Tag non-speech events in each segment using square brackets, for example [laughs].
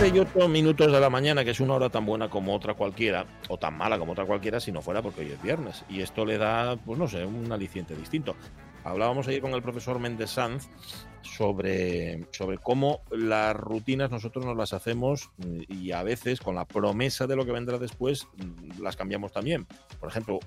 11 y 8 minutos de la mañana, que es una hora tan buena como otra cualquiera, o tan mala como otra cualquiera, si no fuera porque hoy es viernes. Y esto le da, pues no sé, un aliciente distinto. Hablábamos ayer con el profesor Méndez Sanz sobre, sobre cómo las rutinas nosotros nos las hacemos mm, y a veces con la promesa de lo que vendrá después mm, las cambiamos también. Por ejemplo,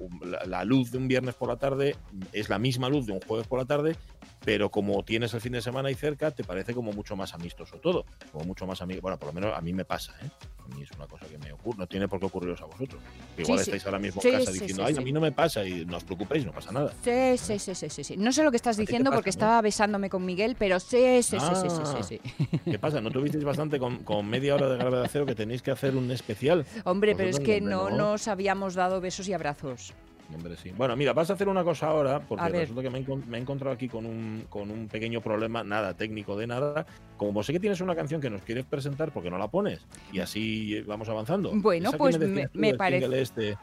la, luz de un viernes por la tarde es la misma luz de un jueves por la tarde, pero como tienes el fin de semana ahí cerca, te parece como mucho más amistoso todo, como mucho más amigo. Bueno, por lo menos a mí me pasa, ¿eh? A mí es una cosa que me ocurre, no tiene por qué ocurriros a vosotros. Sí, igual sí. estáis ahora mismo Sí, en casa diciendo, ay, a mí no me pasa y no os preocupéis, no pasa nada. Sí, sí, sí, sí, sí, sí. No sé lo que estás diciendo pasa, porque no? estaba besándome con Miguel, pero sí, sí, sí, sí, sí, Ah. sí, sí. ¿Qué pasa? ¿No tuvisteis bastante con, con media hora de gravedad cero que tenéis que hacer un especial? Hombre, pero es que no no. nos habíamos dado besos y abrazos. Hombre, sí. Bueno, mira, vas a hacer una cosa ahora, porque resulta que me he, encon- me he encontrado aquí con un, con un pequeño problema, nada técnico de nada. Como sé que tienes una canción que nos quieres presentar, ¿por qué no la pones? Y así vamos avanzando. Bueno, Esa pues me- parece- Este.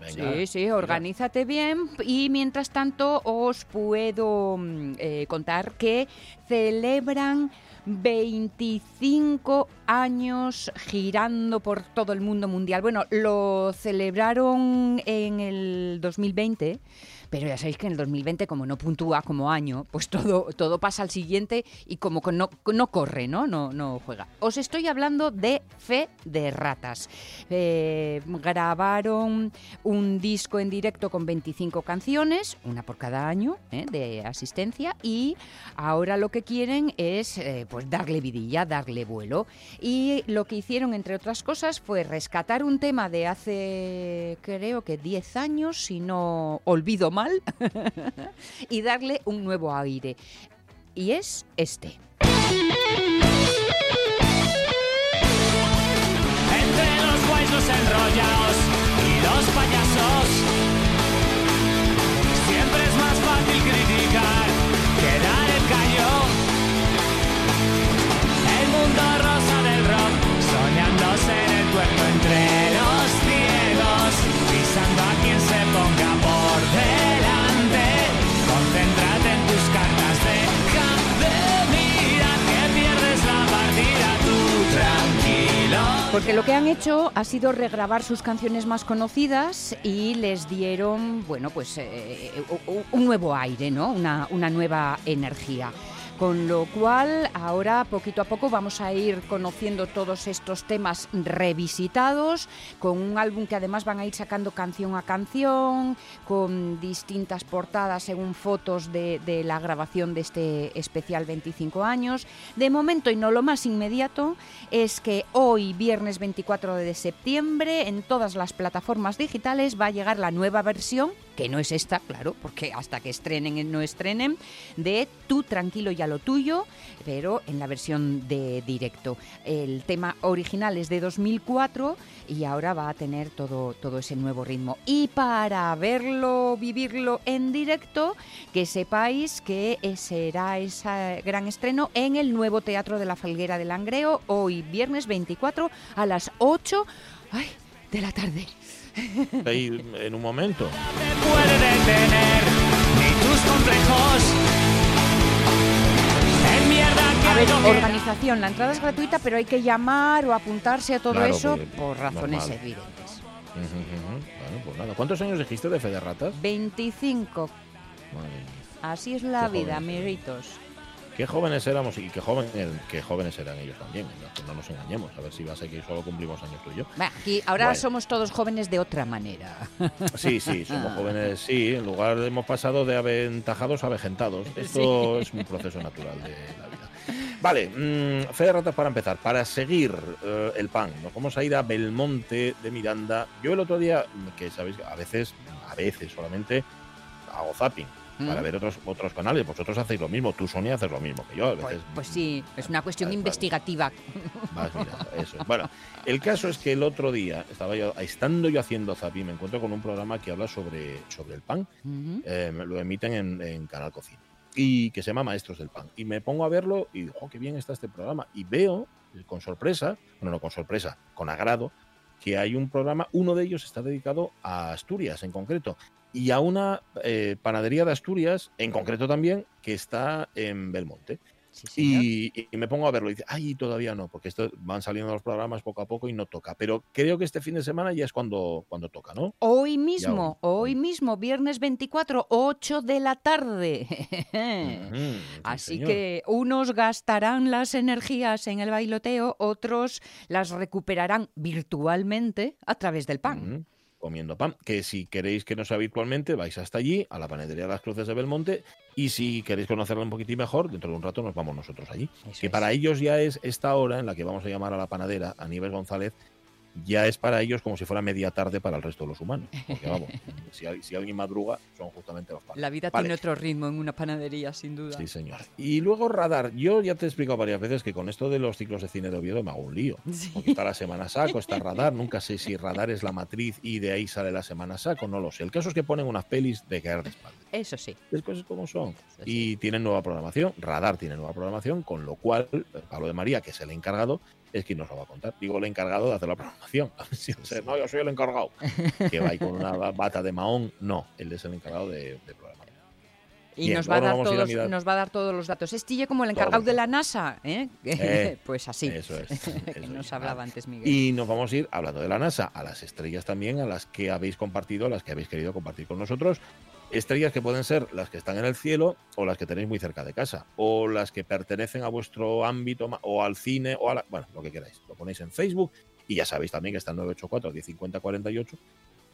Venga, sí, sí, organízate bien. Y mientras tanto os puedo mm, eh, contar que celebran 25 años girando por todo el mundo mundial. Bueno, lo celebraron en el 2020. Pero ya sabéis que en el 2020, como no puntúa como año, pues todo, todo pasa al siguiente y como no, no corre, ¿no? ¿no? No juega. Os estoy hablando de Fe de Ratas. Eh, grabaron un disco en directo con 25 canciones, una por cada año ¿eh? de asistencia, y ahora lo que quieren es eh, pues darle vidilla, darle vuelo. Y lo que hicieron, entre otras cosas, fue rescatar un tema de hace, creo que 10 años, si no olvido mal, [laughs] y darle un nuevo aire. Y es este. Entre los los enrollados y los payasos. Porque lo que han hecho ha sido regrabar sus canciones más conocidas y les dieron, bueno, pues eh, un nuevo aire, ¿no? Una, una nueva energía. Con lo cual, ahora poquito a poco vamos a ir conociendo todos estos temas revisitados, con un álbum que además van a ir sacando canción a canción, con distintas portadas según fotos de, de la grabación de este especial 25 años. De momento, y no lo más inmediato, es que hoy, viernes 24 de septiembre, en todas las plataformas digitales va a llegar la nueva versión, que no es esta, claro, porque hasta que estrenen y no estrenen, de Tú tranquilo y a lo tuyo, pero en la versión de directo. El tema original es de 2004 y ahora va a tener todo, todo ese nuevo ritmo. Y para verlo, vivirlo en directo, que sepáis que eh, será ese gran estreno en el nuevo Teatro de la Falguera del Langreo, hoy viernes 24 a las 8 ay, de la tarde. Ahí en un momento. te puede detener ni tus complejos. En mierda que A ver, algo que- organización, la entrada es gratuita, pero hay que llamar o apuntarse a todo Claro, eso porque- por razones normal. evidentes. Bueno, pues nada. ¿Cuántos años dijiste de Fe de Ratas? 25, Madre mía. así es la Qué vida, amiguitos. Qué jóvenes éramos y qué, joven, qué jóvenes eran ellos también. No, nos engañemos. A ver si va a ser que solo cumplimos años tú y yo. Aquí ahora somos todos jóvenes de otra manera. [laughs] Sí, sí, somos jóvenes, sí. En lugar hemos pasado de aventajados a avejentados. [laughs] Esto es un proceso natural de la vida. Vale, mm, fe de ratas para empezar. Para seguir eh, el pan, nos vamos a ir a Belmonte de Miranda. Yo el otro día, que sabéis, a veces, a veces solamente, hago zapping. Para ver otros otros canales. Vosotros hacéis lo mismo, tú Sonia haces lo mismo que yo. A Pues, veces pues sí, es una cuestión investigativa. vas mirando, [laughs] eso. es. Bueno, el caso es que el otro día estaba yo, estando yo haciendo Zapi, me encuentro con un programa que habla sobre, sobre el pan. Eh, lo emiten en, en Canal Cocina y que se llama Maestros del Pan. Y me pongo a verlo y digo, oh, qué bien está este programa. Y veo eh, con sorpresa, bueno, no con sorpresa, con agrado, que hay un programa, uno de ellos está dedicado a Asturias en concreto y a una eh, panadería de Asturias en concreto también que está en Belmonte. Sí. Y, y me pongo a verlo y dice, ay, todavía no, porque esto van saliendo los programas poco a poco y no toca. Pero creo que este fin de semana ya es cuando, cuando toca, ¿no? Hoy mismo, hoy. hoy mismo, viernes 24, 8 de la tarde. [laughs] Así señor. que unos gastarán las energías en el bailoteo, otros las recuperarán virtualmente a través del pan. Ujú, Comiendo pan. Que si queréis que no sea habitualmente, vais hasta allí, a la panadería de las Cruces de Belmonte. Y si queréis conocerla un poquitín mejor, dentro de un rato nos vamos nosotros allí. Eso que es. para ellos ya es esta hora en la que vamos a llamar a la panadera, a Nieves González, ya es para ellos como si fuera media tarde para el resto de los humanos. Porque vamos, [laughs] si, al- si alguien madruga, son justamente los panes. La vida Vale. tiene otro ritmo en una panadería, sin duda. Sí, señor. Y luego radar. Yo ya te he explicado varias veces que con esto de los ciclos de cine de Oviedo me hago un lío. Sí. Porque está la semana saco, está [laughs] radar. Nunca sé si radar es la matriz y de ahí sale la semana saco, no lo sé. El caso es que ponen unas pelis de caer de espalda. Eso sí. Las cosas como son. Sí. Y tienen nueva programación. Radar tiene nueva programación, con lo cual eh, Pablo de María, que es el encargado, es quien nos lo va a contar. Digo el encargado de hacer la programación. A ver si no sé, no, yo soy el encargado. Que va ahí con una bata de mahón. No, él es el encargado de, de programación. Y Bien, nos, va a dar a a todos, nos va a dar todos los datos. Es Tille como el encargado de la NASA, ¿eh? Eh, [laughs] pues así. Eso es. que [laughs] nos es. hablaba Vale. antes Miguel. Y nos vamos a ir, hablando de la NASA, a las estrellas también, a las que habéis compartido, a las que habéis querido compartir con nosotros. Estrellas que pueden ser las que están en el cielo o las que tenéis muy cerca de casa, o las que pertenecen a vuestro ámbito o al cine o a la, bueno, lo que queráis. Lo ponéis en Facebook y ya sabéis también que está el 984 1050 48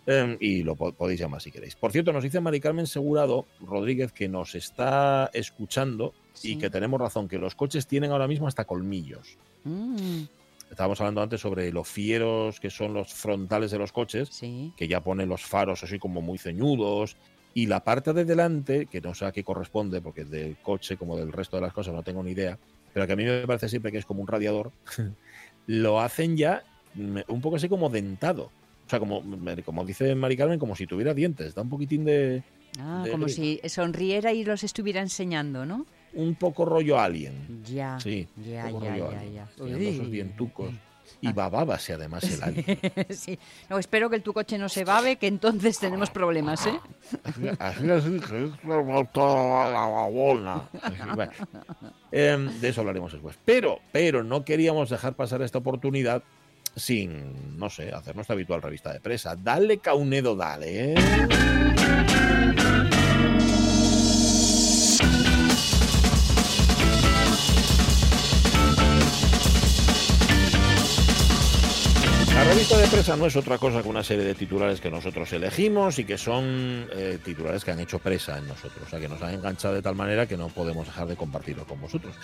eh, y lo po- podéis llamar si queréis. Por cierto, nos dice Mari Carmen Segurado Rodríguez que nos está escuchando Sí. y que tenemos razón, que los coches tienen ahora mismo hasta colmillos. Mm, Estábamos hablando antes sobre lo fieros que son los frontales de los coches, sí. que ya ponen los faros así como muy ceñudos. Y la parte de delante, que no sé a qué corresponde, porque del coche como del resto de las cosas no tengo ni idea, pero que a mí me parece siempre que es como un radiador, [laughs] lo hacen ya mm, un poco así como dentado. O sea, como, como dice Mari Carmen, como si tuviera dientes. Da un poquitín de. Ah, de como si sonriera y los estuviera enseñando, ¿no? Un poco rollo alien. Ya. Sí, Ya, un poco ya, rollo ya, alien. ya. Esos dientucos. Y babábase además el alien. [laughs] sí. No, espero que el tu coche no se babe, que entonces tenemos problemas, ¿eh? Así así que es toda la babona. [laughs] Bueno, em, de eso hablaremos después. Pero, pero no queríamos dejar pasar esta oportunidad sin, no sé, hacer nuestra habitual revista de presa. Dale, Caunedo, dale. Revista de presa no es otra cosa que una serie de titulares que nosotros elegimos y que son eh, titulares que han hecho presa en nosotros, o sea, que nos han enganchado de tal manera que no podemos dejar de compartirlo con vosotros.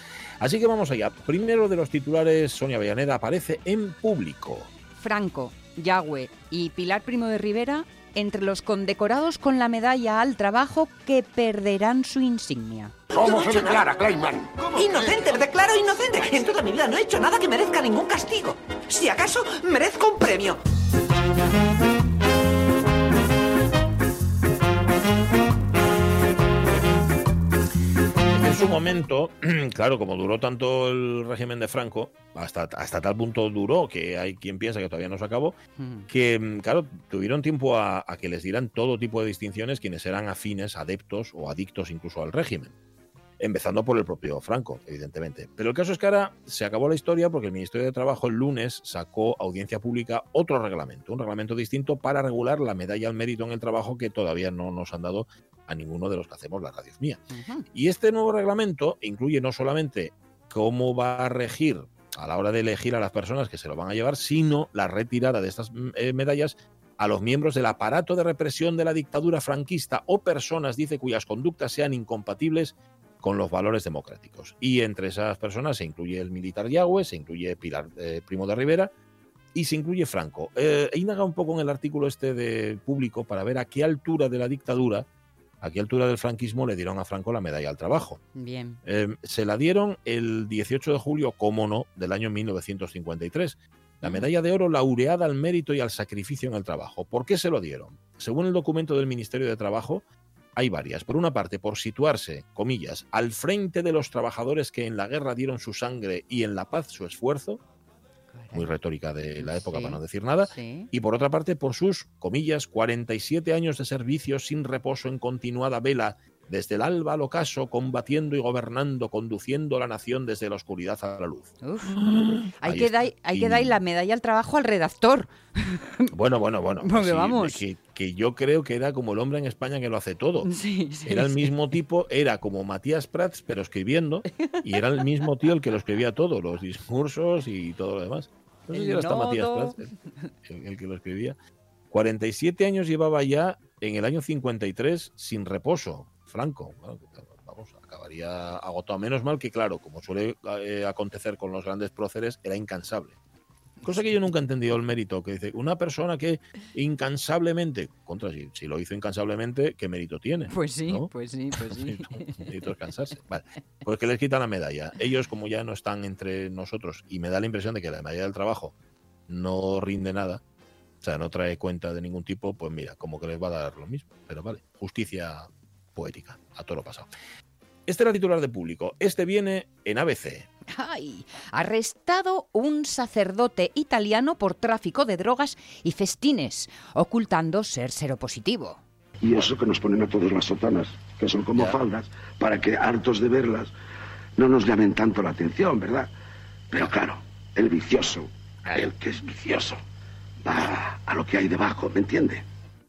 Así que vamos allá. Primero de los titulares, Sonia Avellaneda aparece en público. Franco, Yagüe y Pilar Primo de Rivera entre los condecorados con la medalla al trabajo que perderán su insignia. ¿Cómo se declara, Clayman? Inocente, me declaro inocente. En toda mi vida no he hecho nada que merezca ningún castigo. Si acaso, merezco un premio. Su momento, [clears throat] claro, como duró tanto el régimen de Franco, hasta, hasta tal punto duró que hay quien piensa que todavía no se acabó, Mm. que, mm, claro, tuvieron tiempo a, a que les dieran todo tipo de distinciones quienes eran afines, adeptos o adictos incluso al régimen. Empezando por el propio Franco, evidentemente. Pero el caso es que ahora se acabó la historia porque el Ministerio de Trabajo el lunes sacó a audiencia pública otro reglamento, un reglamento distinto para regular la medalla al mérito en el trabajo que todavía no nos han dado a ninguno de los que hacemos la radio mía. Y este nuevo reglamento incluye no solamente cómo va a regir a la hora de elegir a las personas que se lo van a llevar, sino la retirada de estas mm, eh, medallas a los miembros del aparato de represión de la dictadura franquista o personas, dice, cuyas conductas sean incompatibles con los valores democráticos. Y entre esas personas se incluye el militar Yagüe, se incluye Pilar eh, Primo de Rivera y se incluye Franco. Eh, he indagado un poco en el artículo este de público para ver a qué altura de la dictadura Aquí a altura del franquismo le dieron a Franco la medalla al trabajo. Bien. Eh, se la dieron el 18 de julio, como no, del año 1953. La medalla de oro laureada al mérito y al sacrificio en el trabajo. ¿Por qué se lo dieron? Según el documento del Ministerio de Trabajo, hay varias. Por una parte, por situarse, comillas, al frente de los trabajadores que en la guerra dieron su sangre y en la paz su esfuerzo, muy retórica de la época Sí. para no decir nada, Sí. y por otra parte por sus, comillas, 47 años de servicio sin reposo en continuada vela, desde el alba al ocaso, combatiendo y gobernando, conduciendo la nación desde la oscuridad a la luz. Uf. Hay que, está. dar, hay que dar la medalla al trabajo al redactor. [laughs] Bueno, bueno, bueno. [laughs] Porque sí, vamos. Que, que yo creo que era como el hombre en España que lo hace todo. [laughs] Sí, sí, Era el sí. mismo tipo, era como Matías Prats, pero escribiendo, y era el mismo tío el que lo escribía todo, los discursos y todo lo demás. No sé El si era hasta Matías. Prats el que lo escribía. 47 años llevaba ya en el año 53 sin reposo, Franco. Bueno, vamos, acabaría agotado. Menos mal que, claro, como suele eh, acontecer con los grandes próceres, era incansable. Cosa que yo nunca he entendido el mérito, que dice, una persona que incansablemente, contra si, si lo hizo incansablemente, ¿qué mérito tiene? Pues sí, ¿no? pues sí, pues [laughs] sí. Mérito- mérito es cansarse. Vale. Pues que les quitan la medalla. Ellos, como ya no están entre nosotros, y me da la impresión de que la medalla del trabajo no rinde nada, o sea, no trae cuenta de ningún tipo, pues mira, como que les va a dar lo mismo. Pero vale, justicia poética, a todo lo pasado. Este era titular de público. Este viene en ABC. Ay, arrestado un sacerdote italiano por tráfico de drogas y festines, ocultando ser seropositivo. Y eso que nos ponen a todos las sotanas, que son como Ya. faldas, para que hartos de verlas no nos llamen tanto la atención, ¿verdad? Pero claro, el vicioso, el que es vicioso, va a lo que hay debajo, ¿me entiende?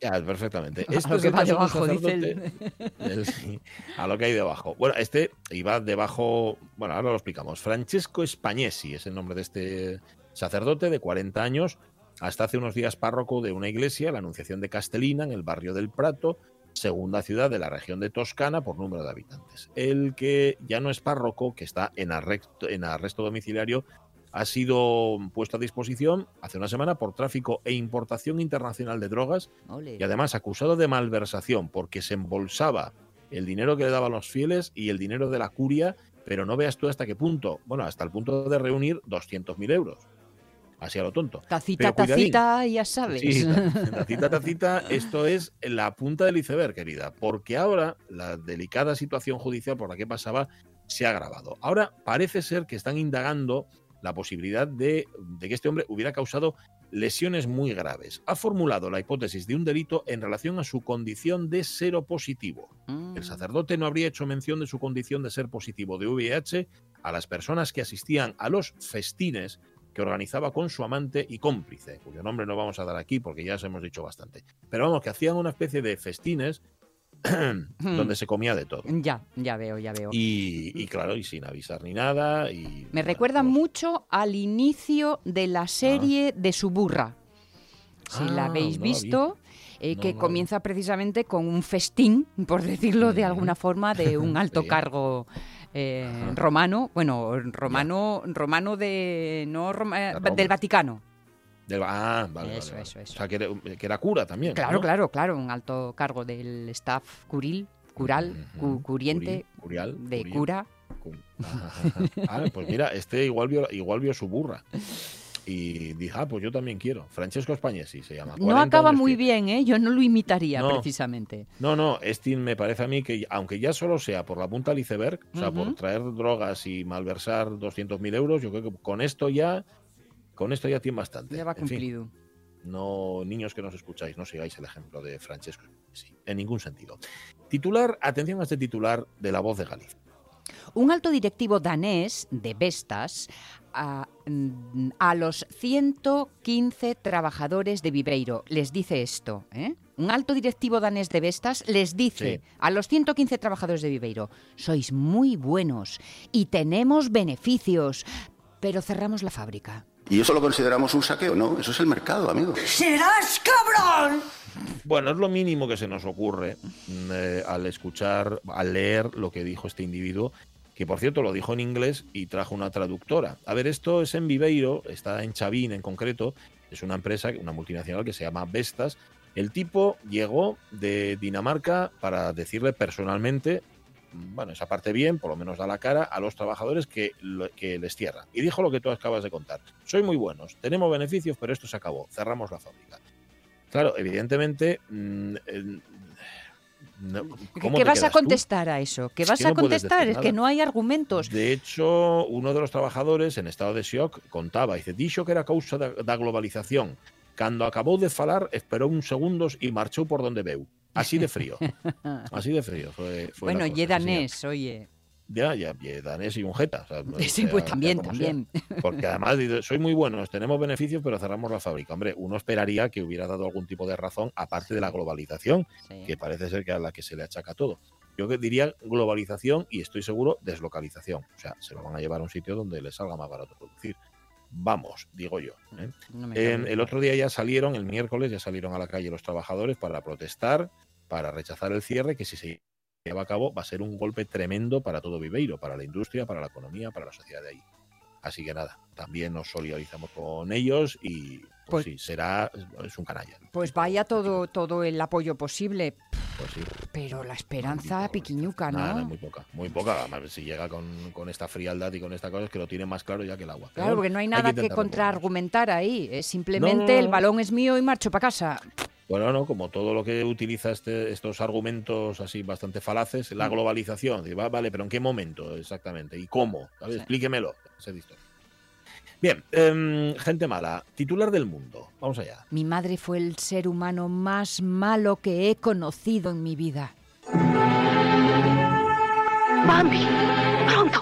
Ya, perfectamente. [laughs] A Este lo es que va debajo, dice [laughs] el- sí, a lo que hay debajo. Bueno, este iba debajo. Bueno, ahora lo explicamos. Francesco Spagnesi es el nombre de este sacerdote de 40 años, hasta hace unos días párroco de una iglesia, la Anunciación de Castellina, en el barrio del Prato, segunda ciudad de la región de Toscana por número de habitantes. El que ya no es párroco, que está en arresto, en arresto domiciliario, ha sido puesto a disposición hace una semana por tráfico e importación internacional de drogas y además acusado de malversación porque se embolsaba el dinero que le daban los fieles y el dinero de la curia, pero no veas tú hasta qué punto. Bueno, hasta el punto de reunir 200.000 euros. Así a lo tonto. Tacita, Pero tacita, ya sabes. Sí, tacita, tacita, esto es la punta del iceberg, querida, porque ahora la delicada situación judicial por la que pasaba se ha agravado. Ahora parece ser que están indagando la posibilidad de, de que este hombre hubiera causado lesiones muy graves. Ha formulado la hipótesis de un delito en relación a su condición de seropositivo. Mm. El sacerdote no habría hecho mención de su condición de ser positivo de VIH a las personas que asistían a los festines que organizaba con su amante y cómplice, cuyo nombre no vamos a dar aquí porque ya os hemos dicho bastante. Pero vamos, que hacían una especie de festines [clears throat] donde se comía de todo. Ya, ya veo, ya veo. Y, y claro, y sin avisar ni nada. Y, Me recuerda pues- mucho al inicio de la serie de Suburra. Si la Ah, habéis no la vi. visto, eh, No, que no comienza precisamente con un festín, por decirlo de alguna forma, de un [laughs] alto Sí. cargo eh, romano, bueno, romano, romano de no Roma. del Vaticano. Del- ah, vale, Eso, vale, vale. eso, eso. O sea, que era, que era cura también. Claro, ¿no? claro, claro, un alto cargo del staff curil, cural, cu- curiente, Curi- curial, de cura. Ah, pues mira, este igual vio, igual vio su burra. Y dije, ah, pues yo también quiero. Francesco Spagnesi se llama. No 40 acaba muy bien, ¿eh? Yo no lo imitaría No. precisamente. No, no, este me parece a mí que, aunque ya solo sea por la punta del iceberg, o sea, por traer drogas y malversar 200.000 euros, yo creo que con esto ya, con esto ya tiene bastante. Ya va En fin, cumplido. no, niños que nos escucháis, no sigáis el ejemplo de Francesco Spagnesi, en ningún sentido. Titular, atención a este titular de La Voz de Galicia. Un alto directivo danés de Vestas a, mm, a los 115 trabajadores de Viveiro les dice esto. ¿eh? Un alto directivo danés de Vestas les dice Sí. a los 115 trabajadores de Viveiro, sois muy buenos y tenemos beneficios, pero cerramos la fábrica. ¿Y eso lo consideramos un saqueo? No, eso es el mercado, amigo. ¡Serás cabrón! Bueno, es lo mínimo que se nos ocurre mm, eh, al escuchar, al leer lo que dijo este individuo, que por cierto lo dijo en inglés y trajo una traductora. A ver, esto es en Viveiro, está en Chavín en concreto, es una empresa, una multinacional que se llama Vestas, El tipo llegó de Dinamarca para decirle personalmente, bueno, esa parte bien, por lo menos da la cara a los trabajadores que, que les cierran. Y dijo lo que tú acabas de contar. Soy muy buenos, tenemos beneficios, pero esto se acabó, cerramos la fábrica. Claro, evidentemente... mm, ¿Qué, ¿cómo qué te vas a tú? contestar a eso? ¿Qué Es vas que a no contestar? Es que no hay argumentos. De hecho, uno de los trabajadores en estado de shock contaba, dice, dixo que era causa da, da globalización. Cando acabou de falar, esperou uns segundos e marchou por donde veu. Así de frío. [laughs] Así de frío fue, fue bueno, y danés, oye. Ya, ya, y danés y un jeta. o sea, [laughs] Sí, sea- pues sea también, sea. también. Porque además, soy muy buenos, tenemos beneficios, pero cerramos la fábrica. Hombre, uno esperaría que hubiera dado algún tipo de razón, aparte de la globalización, Sí. que parece ser que a la que se le achaca todo. Yo diría globalización y estoy seguro deslocalización. O sea, se lo van a llevar a un sitio donde les salga más barato producir. Vamos, digo yo. ¿eh? No En- cabe el otro día ya salieron, el miércoles ya salieron a la calle los trabajadores para protestar, para rechazar el cierre, que si se lleva a cabo va a ser un golpe tremendo para todo Viveiro, para la industria, para la economía, para la sociedad de ahí. Así que nada, también nos solidarizamos con ellos y Pues- pues, sí, será, es un canalla. Pues vaya todo, todo el apoyo posible, Pues sí. pero la esperanza piquiñuca, Nada, ¿no? muy poca, muy poca. Además, si llega con, con esta frialdad y con esta cosa, es que lo tiene más claro ya que el agua. Claro, porque no hay hay nada que, menos. contraargumentar ahí. Es simplemente no, el no. balón es mío y marcho para casa. Bueno, no, como todo lo que utiliza este- estos argumentos así bastante falaces, la Mm. globalización, vale, pero ¿en qué momento exactamente? ¿Y cómo? ¿Sabes? Sí. Explíquemelo. la historia. Bien, em, gente mala, titular del mundo, vamos allá. Mi madre fue el ser humano más malo que he conocido en mi vida. Bambi, pronto,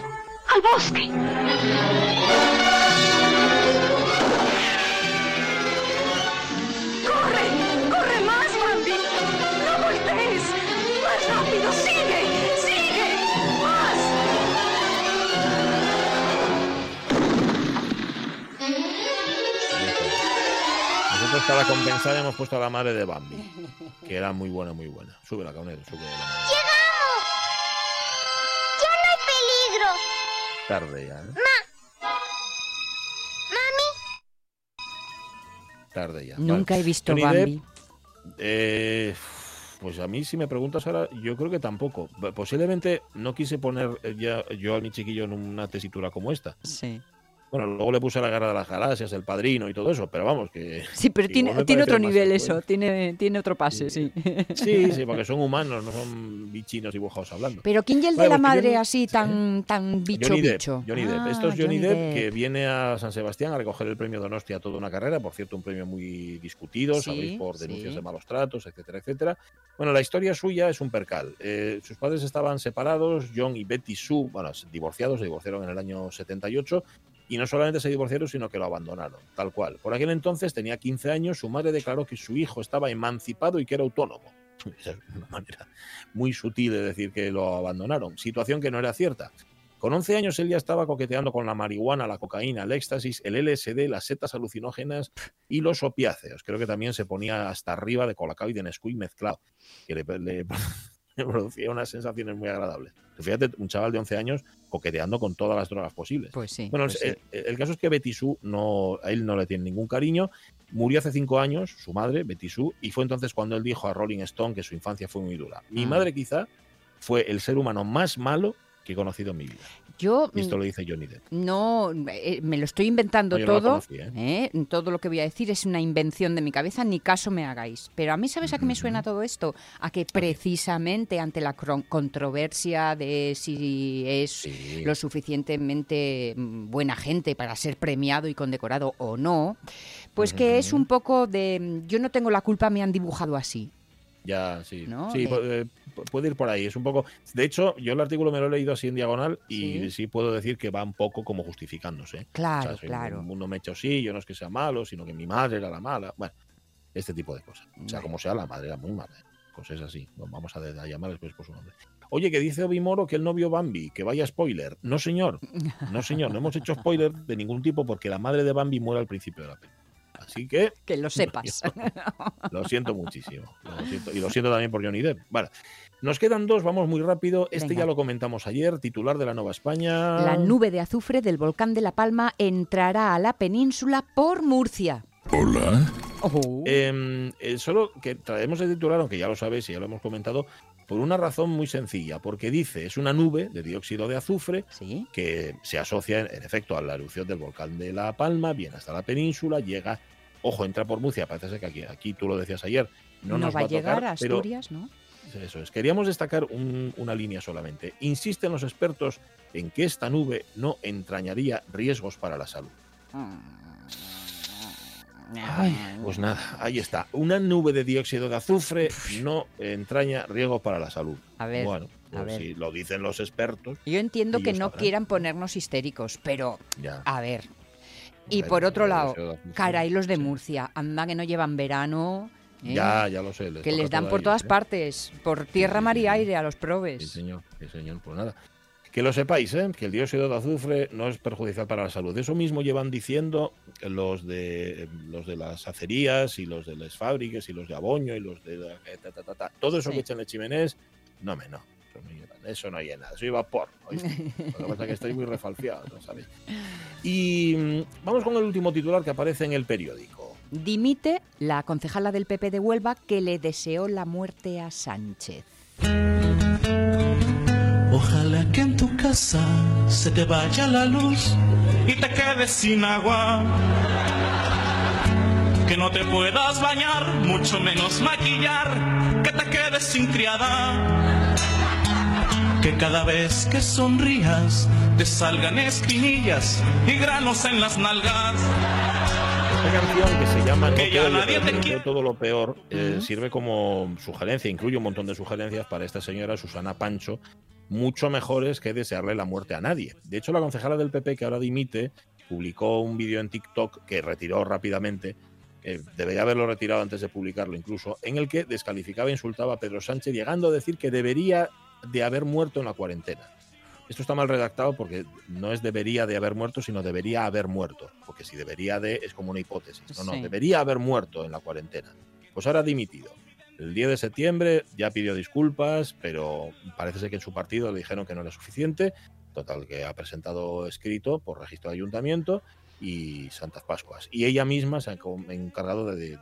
al bosque. Nosotros para compensar hemos puesto a la madre de Bambi, que era muy buena, muy buena. Sube la cabrón, sube la madre. ¡Llegamos! ¡Ya no hay peligro! Tarde ya, ¿eh? ¡Mami! Tarde ya. Nunca Vale. he visto Johnny Depp, Bambi. Eh, pues a mí, si me preguntas ahora, yo creo que tampoco. Posiblemente no quise poner eh, ya yo a mi chiquillo en una tesitura como esta. Sí. Bueno, luego le puse la guerra de las galaxias, el padrino y todo eso, pero vamos, que. Sí, pero tiene, tiene otro más nivel que eso, bueno. tiene, tiene otro pase, sí. Sí, sí, [laughs] porque son humanos, no son bichinos dibujados hablando. Pero ¿quién y el de Vale, la porque madre Johnny- así tan, tan bicho Johnny Depp, bicho? Johnny Depp. Ah, Esto es Johnny, Johnny Depp, que viene a San Sebastián a recoger el premio Donostia a toda una carrera, por cierto, un premio muy discutido, Sí, sabéis, por denuncias sí. de malos tratos, etcétera, etcétera. Bueno, la historia suya es un percal. Eh, sus padres estaban separados, John y Betty Sue, bueno, divorciados, se divorciaron en el año 78, y no solamente se divorciaron, sino que lo abandonaron, tal cual. Por aquel entonces tenía 15 años, su madre declaró que su hijo estaba emancipado y que era autónomo. Esa es una manera muy sutil de decir que lo abandonaron, situación que no era cierta. Con 11 años él ya estaba coqueteando con la marihuana, la cocaína, el éxtasis, el LSD, las setas alucinógenas y los opiáceos. Creo que también se ponía hasta arriba de colacao y de Nesquik mezclado, que le, le- [laughs] le producía unas sensaciones muy agradables. Fíjate, un chaval de 11 años coqueteando con todas las drogas posibles. Pues sí. Bueno, pues sí. el, el caso es que Betty Sue no, a él no le tiene ningún cariño. Murió hace cinco años, su madre, Betty Sue, y fue entonces cuando él dijo a Rolling Stone que su infancia fue muy dura. Mi Ah. madre quizá fue el ser humano más malo que he conocido en mi vida. Yo Y esto mm, lo dice Johnny Depp. no eh, me lo estoy inventando No, no todo. conocí, ¿eh? ¿eh? Todo lo que voy a decir es una invención de mi cabeza, ni caso me hagáis. Pero a mí, ¿sabes a qué me suena todo esto? A que precisamente ante la controversia de si es Sí. lo suficientemente mm, buena gente para ser premiado y condecorado o no, pues que es un poco de mm, yo no tengo la culpa, me han dibujado así. Ya, sí. ¿No? Sí, eh, pu- puede ir por ahí. Es un poco. De hecho, yo el artículo me lo he leído así en diagonal y Sí. sí, puedo decir que va un poco como justificándose. ¿eh? Claro, O sea, claro. Me ha hecho así, yo no es que sea malo, sino que mi madre era la mala. Bueno, este tipo de cosas. O sea, Vale. como sea, la madre era muy mala. ¿eh? Cosas así. Bueno, Vamos a, a llamar después por su nombre. Oye, que dice Obi Moro que él no vio Bambi, que vaya spoiler. No, señor. No, señor. No hemos hecho spoiler de ningún tipo porque la madre de Bambi muere al principio de la película. Así que Que lo [laughs] sepas. lo siento muchísimo. Lo siento- y lo siento también por Johnny Depp. Vale. Nos quedan dos, vamos muy rápido. Este Venga. ya lo comentamos ayer, titular de la Nueva España. La nube de azufre del volcán de La Palma entrará a la península por Murcia. Hola. Oh. Em, eh, solo que traemos el titular, aunque ya lo sabéis y ya lo hemos comentado, por una razón muy sencilla, porque dice, es una nube de dióxido de azufre Sí. que se asocia en, en efecto a la erupción del volcán de La Palma, viene hasta la península, llega, ojo, entra por Murcia, parece ser que aquí, aquí tú lo decías ayer, no, No, nos va a llegar tocar, a pero Asturias, ¿no? eso es. Queríamos destacar un- una línea solamente. Insisten los expertos en que esta nube no entrañaría riesgos para la salud. Ay, pues nada, ahí está. Una nube de dióxido de azufre no entraña riesgos para la salud. A ver, bueno, a pues ver. si lo dicen los expertos, Yo entiendo que no sabrán. quieran ponernos histéricos, pero ya. a ver. Y por otro lado, de caray, los de sí. Murcia, anda que no llevan verano. ¿eh? Ya, ya lo sé. que les dan por todas ¿eh? partes, por tierra, sí, mar y sí. aire a los Sí, probes. señor, sí, señor. Pues nada. Que lo sepáis, ¿eh? que el dióxido de azufre no es perjudicial para la salud. Eso mismo llevan diciendo los de los de las acerías y los de las fábricas y los de Aboño y los de eh, ta, ta, ta, ta. todo eso Sí. que echan en chimenés, no me no. Eso no lleva, eso no llena, eso lleva por. ¿oíste? Lo que pasa es que estoy muy refalfiado, ¿no sabéis? Y mm, vamos con el último titular que aparece en el periódico. Dimite la concejala del PP de Huelva que le deseó la muerte a Sánchez. Ojalá que en tu casa se te vaya la luz y te quedes sin agua. Que no te puedas bañar, mucho menos maquillar, que te quedes sin criada. Que cada vez que sonrías te salgan espinillas y granos en las nalgas. Esta canción que se llama No Que ya nadie te quiere. todo lo peor eh, sirve como sugerencia, incluye un montón de sugerencias para esta señora Susana Pancho, mucho mejores que desearle la muerte a nadie. De hecho, la concejala del PP que ahora dimite publicó un vídeo en TikTok que retiró rápidamente, eh, debería haberlo retirado antes de publicarlo incluso, en el que descalificaba e insultaba a Pedro Sánchez, llegando a decir que debería de haber muerto en la cuarentena. Esto está mal redactado porque no es debería de haber muerto, sino debería haber muerto. Porque si debería de es como una hipótesis. No, no, debería haber muerto en la cuarentena. Pues ahora ha dimitido. El 10 de septiembre ya pidió disculpas, pero parece ser que en su partido le dijeron que no era suficiente. Total, que ha presentado escrito por registro de ayuntamiento y Santas Pascuas. Y ella misma se ha encargado de, de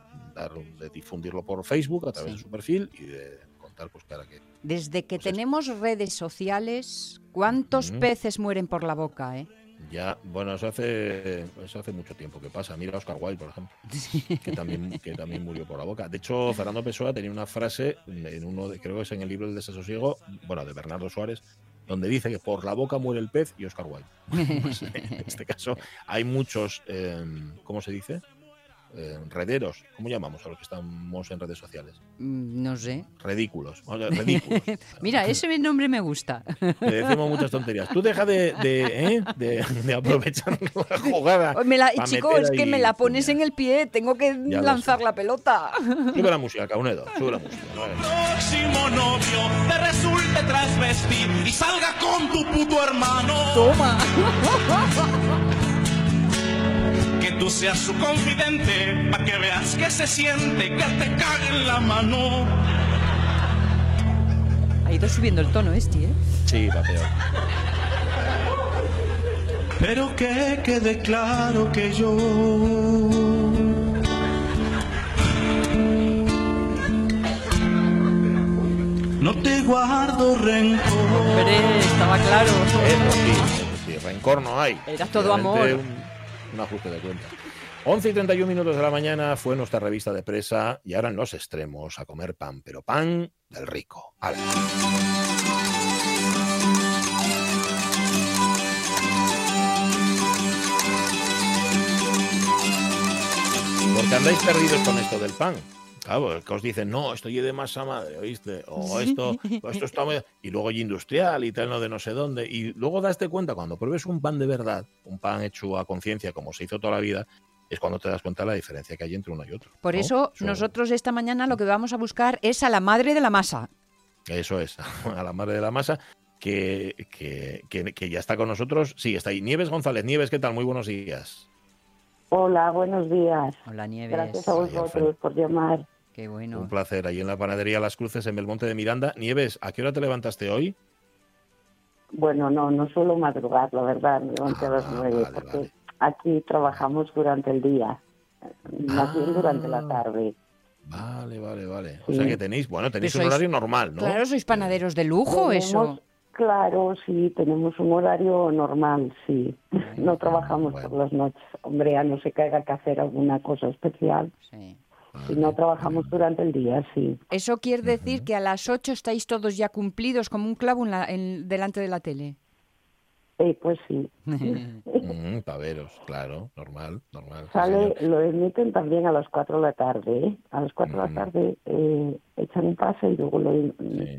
de difundirlo por Facebook a través Sí. de su perfil y de contar pues que ahora que Desde que Pues tenemos redes sociales, ¿cuántos peces mueren por la boca? Eh? Ya, bueno, eso hace, eso hace mucho tiempo que pasa. Mira a Oscar Wilde, por ejemplo, [laughs] que también, que también murió por la boca. De hecho, Fernando Pessoa tenía una frase en uno de, creo que es en el libro del desasosiego, bueno, de Bernardo Suárez, donde dice que por la boca muere el pez y Oscar Wilde. [laughs] Pues, en este caso, hay muchos, eh, ¿cómo se dice? Eh, rederos, ¿cómo llamamos a los que estamos en redes sociales? Mm, No sé. Ridículos. [laughs] ridículos. Mira, ese nombre me gusta. [laughs] Le decimos muchas tonterías. Tú deja de, de, ¿eh? de- de aprovechar la jugada. [laughs] Me la- pa' chico, meter es que me la pones en el pie, tengo que Ya lanzar la pelota. Sube la música, Caunedo, sube la música. hagas- Próximo novio te resulte trasvestir y salga con tu puto hermano. Toma. Tú seas su confidente, pa' que veas que se siente, que te cague en la mano. Ha ido subiendo el tono este, ¿eh? Sí, va peor. Pero que quede claro que yo no te guardo rencor. Hombre, estaba claro. Eso sí, eso sí, rencor no hay. Era todo amor. Un, un ajuste de cuenta. 11 y 31 minutos de la mañana fue nuestra revista de presa y ahora en los extremos a comer pan, pero pan del rico. ¡Hala! Porque andáis perdidos con esto del pan. Claro, que os dicen, no, esto lleve de masa madre, ¿oíste? O esto, esto está muy... Y luego industrial y tal, no de no sé dónde. Y luego daste cuenta, cuando pruebes un pan de verdad, un pan hecho a conciencia, como se hizo toda la vida, es cuando te das cuenta de la diferencia que hay entre uno y otro. Por ¿no? eso, nosotros esta mañana lo que vamos a buscar es a la madre de la masa. Eso es, [laughs] a la madre de la masa, que, que, que- que ya está con nosotros. Sí, está ahí. Nieves González. Nieves, ¿qué tal? Muy buenos días. Hola, buenos días. Hola, Nieves. Gracias a vosotros por llamar. Qué bueno. Un placer. Ahí en la panadería Las Cruces, en Belmonte de Miranda. Nieves, ¿a qué hora te levantaste hoy? Bueno, no, no suelo madrugar, la verdad, me levanté a las Ah, nueve, vale, porque vale. aquí trabajamos durante el día. más bien durante Ah. la tarde. Vale, vale, vale. O Sí. sea que tenéis, bueno, tenéis un sois- horario normal, ¿no? Claro, sois panaderos de lujo, eso. Tenemos- Claro, sí, tenemos un horario normal, sí. No trabajamos por las noches. Hombre, a no ser que haya que hacer alguna cosa especial. Si no trabajamos durante el día, sí. Eso quiere decir que a las 8 estáis todos ya cumplidos como un clavo en la- en- delante de la tele. Eh, pues sí. [laughs] [laughs] Mm, paveros, claro, normal, normal. sí, Sale, lo emiten también a las 4 de la tarde. ¿eh? A las 4 de la tarde eh, echan un pase y luego lo,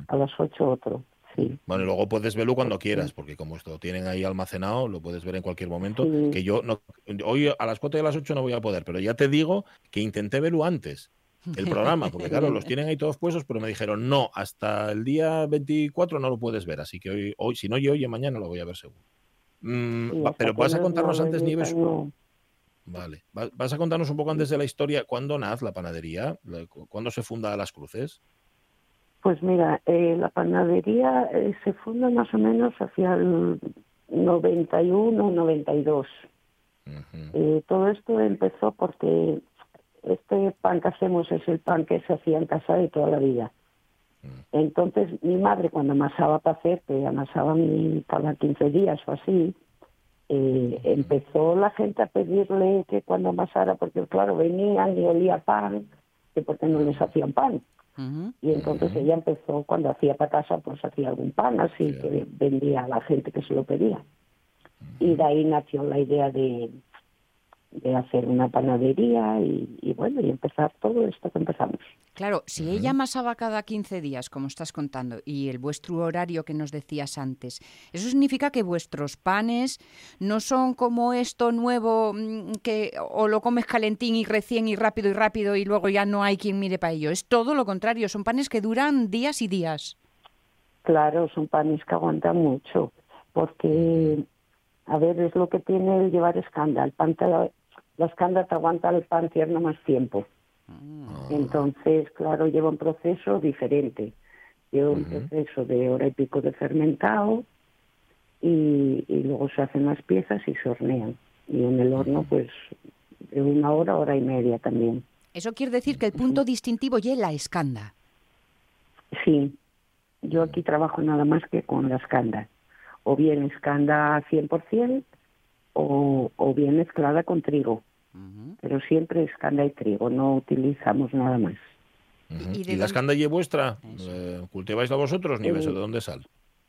a las 8 otro. Sí. Bueno, y luego puedes verlo cuando quieras, porque como esto lo tienen ahí almacenado, lo puedes ver en cualquier momento. Sí. Que yo no, hoy a las 4 y a las 8 no voy a poder, pero ya te digo que intenté verlo antes, el programa, porque claro, los tienen ahí todos puestos, pero me dijeron, no, hasta el día 24 no lo puedes ver, así que hoy, hoy si no yo hoy y mañana lo voy a ver seguro. Mm, Sí, va- hasta pero vas a no- contarnos no antes, Nieves, no. Vale. Va- ¿Vas a contarnos un poco antes de la historia cuándo nace la panadería? ¿Cuándo se funda Las Cruces? Pues mira, eh, la panadería eh, se funda más o menos hacia el 91, 92. Eh, todo esto empezó porque este pan que hacemos es el pan que se hacía en casa de toda la vida. Entonces mi madre cuando amasaba para hacer, que amasaba mi- cada 15 días o así, eh, empezó la gente a pedirle que cuando amasara, porque claro, venían y olía pan, que porque no les hacían pan. Y entonces ella empezó, cuando hacía para casa, pues hacía algún pan, así que vendía a la gente que se lo pedía. Y de ahí nació la idea de, de hacer una panadería y, y bueno, y empezar todo esto que empezamos. Claro, si ella amasaba cada 15 días, como estás contando, y el vuestro horario que nos decías antes, eso significa que vuestros panes no son como esto nuevo mm, que o lo comes calentín y recién y rápido y rápido y luego ya no hay quien mire para ello. Es todo lo contrario, son panes que duran días y días. Claro, son panes que aguantan mucho, porque, a ver, es lo que tiene el llevar escanda. El pan te, la escanda te aguanta el pan tierno más tiempo. Entonces, claro, lleva un proceso diferente. Lleva un proceso de hora y pico de fermentado y, y luego se hacen las piezas y se hornean. Y en el horno, pues, de una hora, hora y media también. Eso quiere decir que el punto distintivo ya es la escanda. Sí, yo aquí trabajo nada más que con la escanda. O bien escanda 100% o, o bien mezclada con trigo. Pero siempre escanda y trigo, no utilizamos nada más. ¿Y ¿Y, de la escanda vuestra? Eh, ¿Cultiváis la vosotros, Nieves? Eh, ¿De dónde sale?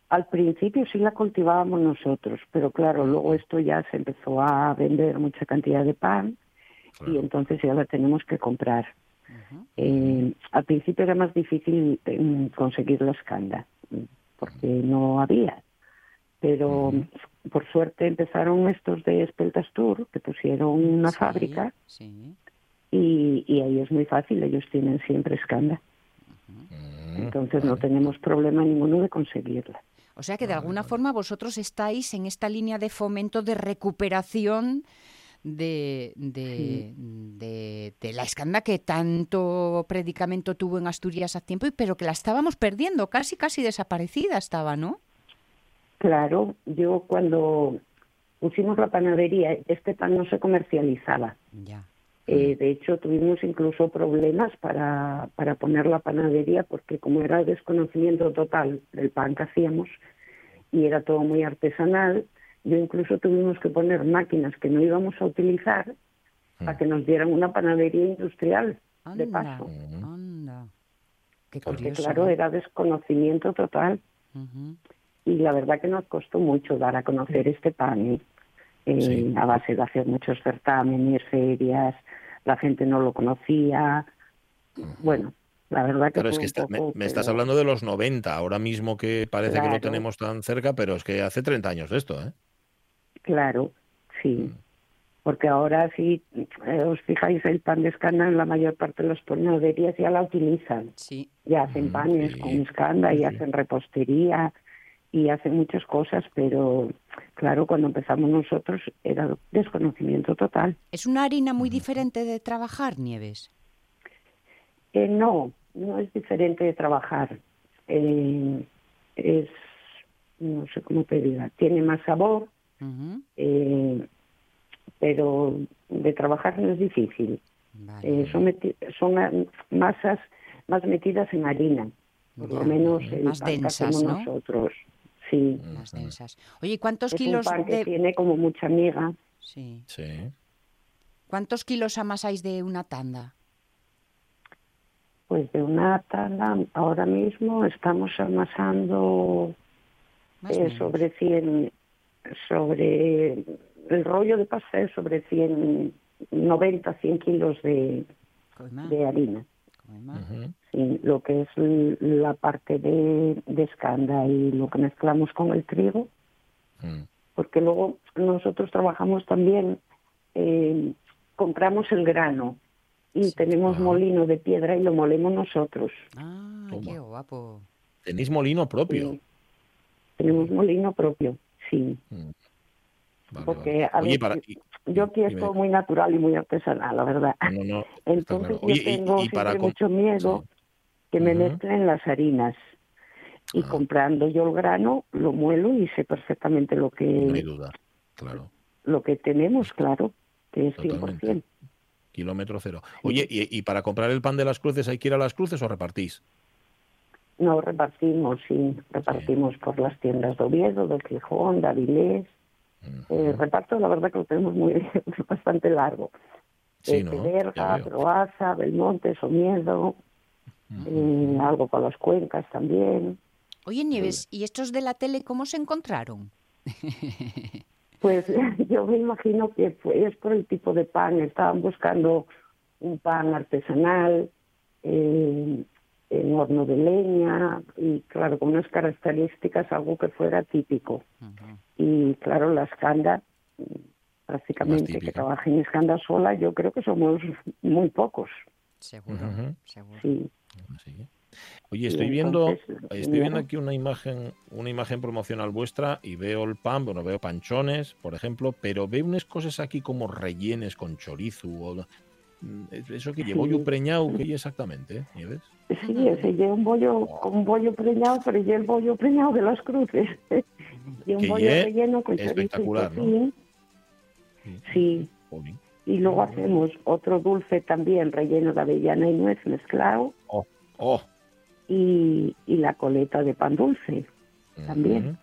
Al principio sí la cultivábamos nosotros, pero claro, luego esto ya se empezó a vender mucha cantidad de pan y entonces ya la tenemos que comprar. Eh, al principio era más difícil eh, conseguir la escanda, mm, porque no había. Pero por suerte empezaron estos de Espeltas Tour, que pusieron una fábrica Sí. y, y ahí es muy fácil, ellos tienen siempre escanda. Entonces no tenemos problema ninguno de conseguirla. O sea que de alguna forma vosotros estáis en esta línea de fomento de recuperación de, de, de- de la escanda que tanto predicamento tuvo en Asturias hace tiempo, y- pero que la estábamos perdiendo, casi casi desaparecida estaba, ¿no? Claro, yo cuando pusimos la panadería, este pan no se comercializaba. Ya. Eh, de hecho, tuvimos incluso problemas para, para poner la panadería porque como era desconocimiento total del pan que hacíamos y era todo muy artesanal, yo incluso tuvimos que poner máquinas que no íbamos a utilizar para que nos dieran una panadería industrial de paso. Anda. Qué Porque claro, era desconocimiento total. Y la verdad que nos costó mucho dar a conocer este pan, ¿eh? A base de hacer muchos certámenes, ferias, la gente no lo conocía. Bueno, la verdad que Claro, es que un está- me, poco, me estás hablando de los 90, ahora mismo que parece que lo tenemos tan cerca, pero es que hace 30 años de esto, ¿eh? Claro, sí. Porque ahora si eh, os fijáis el pan de escanda en la mayor parte de las panaderías ya la utilizan. Sí. Ya hacen panes con escanda y hacen repostería y hacen muchas cosas, pero claro, cuando empezamos nosotros era desconocimiento total. Es una harina muy diferente de trabajar, Nieves. Eh, no, no es diferente de trabajar. Eh, es, no sé cómo te diga, tiene más sabor, eh, pero de trabajar no es difícil. Eh, son, son masas más metidas en harina, por lo menos el más pan que densas, hacemos ¿no? nosotros. Sí. Más densas. Oye, ¿cuántos Es un kilos pan que de tiene como mucha miga. sí. Sí. ¿Cuántos kilos amasáis de una tanda? Pues de una tanda ahora mismo estamos amasando eh, sobre 100, sobre el rollo de pastel sobre 100, 90, 100 kilos de, de harina. Sí, lo que es la parte de, de escanda y lo que mezclamos con el trigo, Mm. porque luego nosotros trabajamos también, eh, compramos el grano y tenemos Ah. molino de piedra y lo molemos nosotros. Ah, Toma. qué guapo. Tenéis molino propio. Sí. Tenemos molino propio, sí. Mm. Vale, Porque, vale. a Oye, ver, para, y- Yo aquí es dime. todo muy natural y muy artesanal, la verdad. no, no, Entonces claro. yo Oye, tengo y para siempre mucho miedo que me Ujú. mezclen las harinas. Y Ah. comprando yo el grano, lo muelo y sé perfectamente lo no hay que duda. Claro. lo que tenemos, claro, que es Totalmente. 100%. Kilómetro cero. Oye, y, y para comprar el pan de las cruces hay que ir a las cruces o repartís? No repartimos, sí, repartimos por las tiendas de Oviedo, de Gijón, de Avilés. El reparto, la verdad que lo tenemos muy [laughs] bastante largo. Sí, Eh, ¿no? Veo. Proaza, Belmonte, Somiedo, eh, algo para las cuencas también. Oye, Nieves, ¿y estos de la tele cómo se encontraron? [laughs] Pues [laughs] yo me imagino que fue- es por el tipo de pan. Estaban buscando un pan artesanal, eh, en horno de leña y claro, con unas características, algo que fuera típico. Y claro, la escanda, mm, prácticamente que típica. trabaje en escanda sola, yo creo que somos muy pocos. Seguro, seguro. Sí. Sí. Oye, estoy viendo, estoy viendo aquí una imagen, una imagen promocional vuestra y veo el pan, bueno, veo panchones, por ejemplo, pero veo unas cosas aquí como rellenes con chorizo o mm, eso que llevo Sí. yo preñado, ¿qué es exactamente, eh, Nieves? Sí, ese lleva un bollo, con un bollo preñado, pero ya el bollo preñado de las cruces. [laughs] y un bollo relleno con espectacular, ¿no? Sí, y luego hacemos otro dulce también relleno de avellana y nuez mezclado Oh, oh. y, y la coleta de pan dulce también.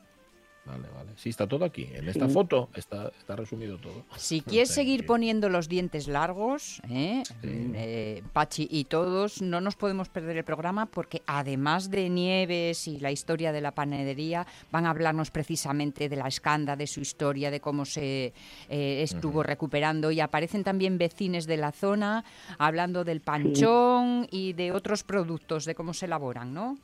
Vale, vale. Sí, está todo aquí. En esta Sí. foto está, está resumido todo. Si [laughs] quieres seguir poniendo los dientes largos, ¿eh? Sí. Eh, Pachi y todos, no nos podemos perder el programa porque además de Nieves y la historia de la panadería, van a hablarnos precisamente de la escanda, de su historia, de cómo se eh, estuvo recuperando y aparecen también vecines de la zona hablando del panchón y de otros productos, de cómo se elaboran, ¿no?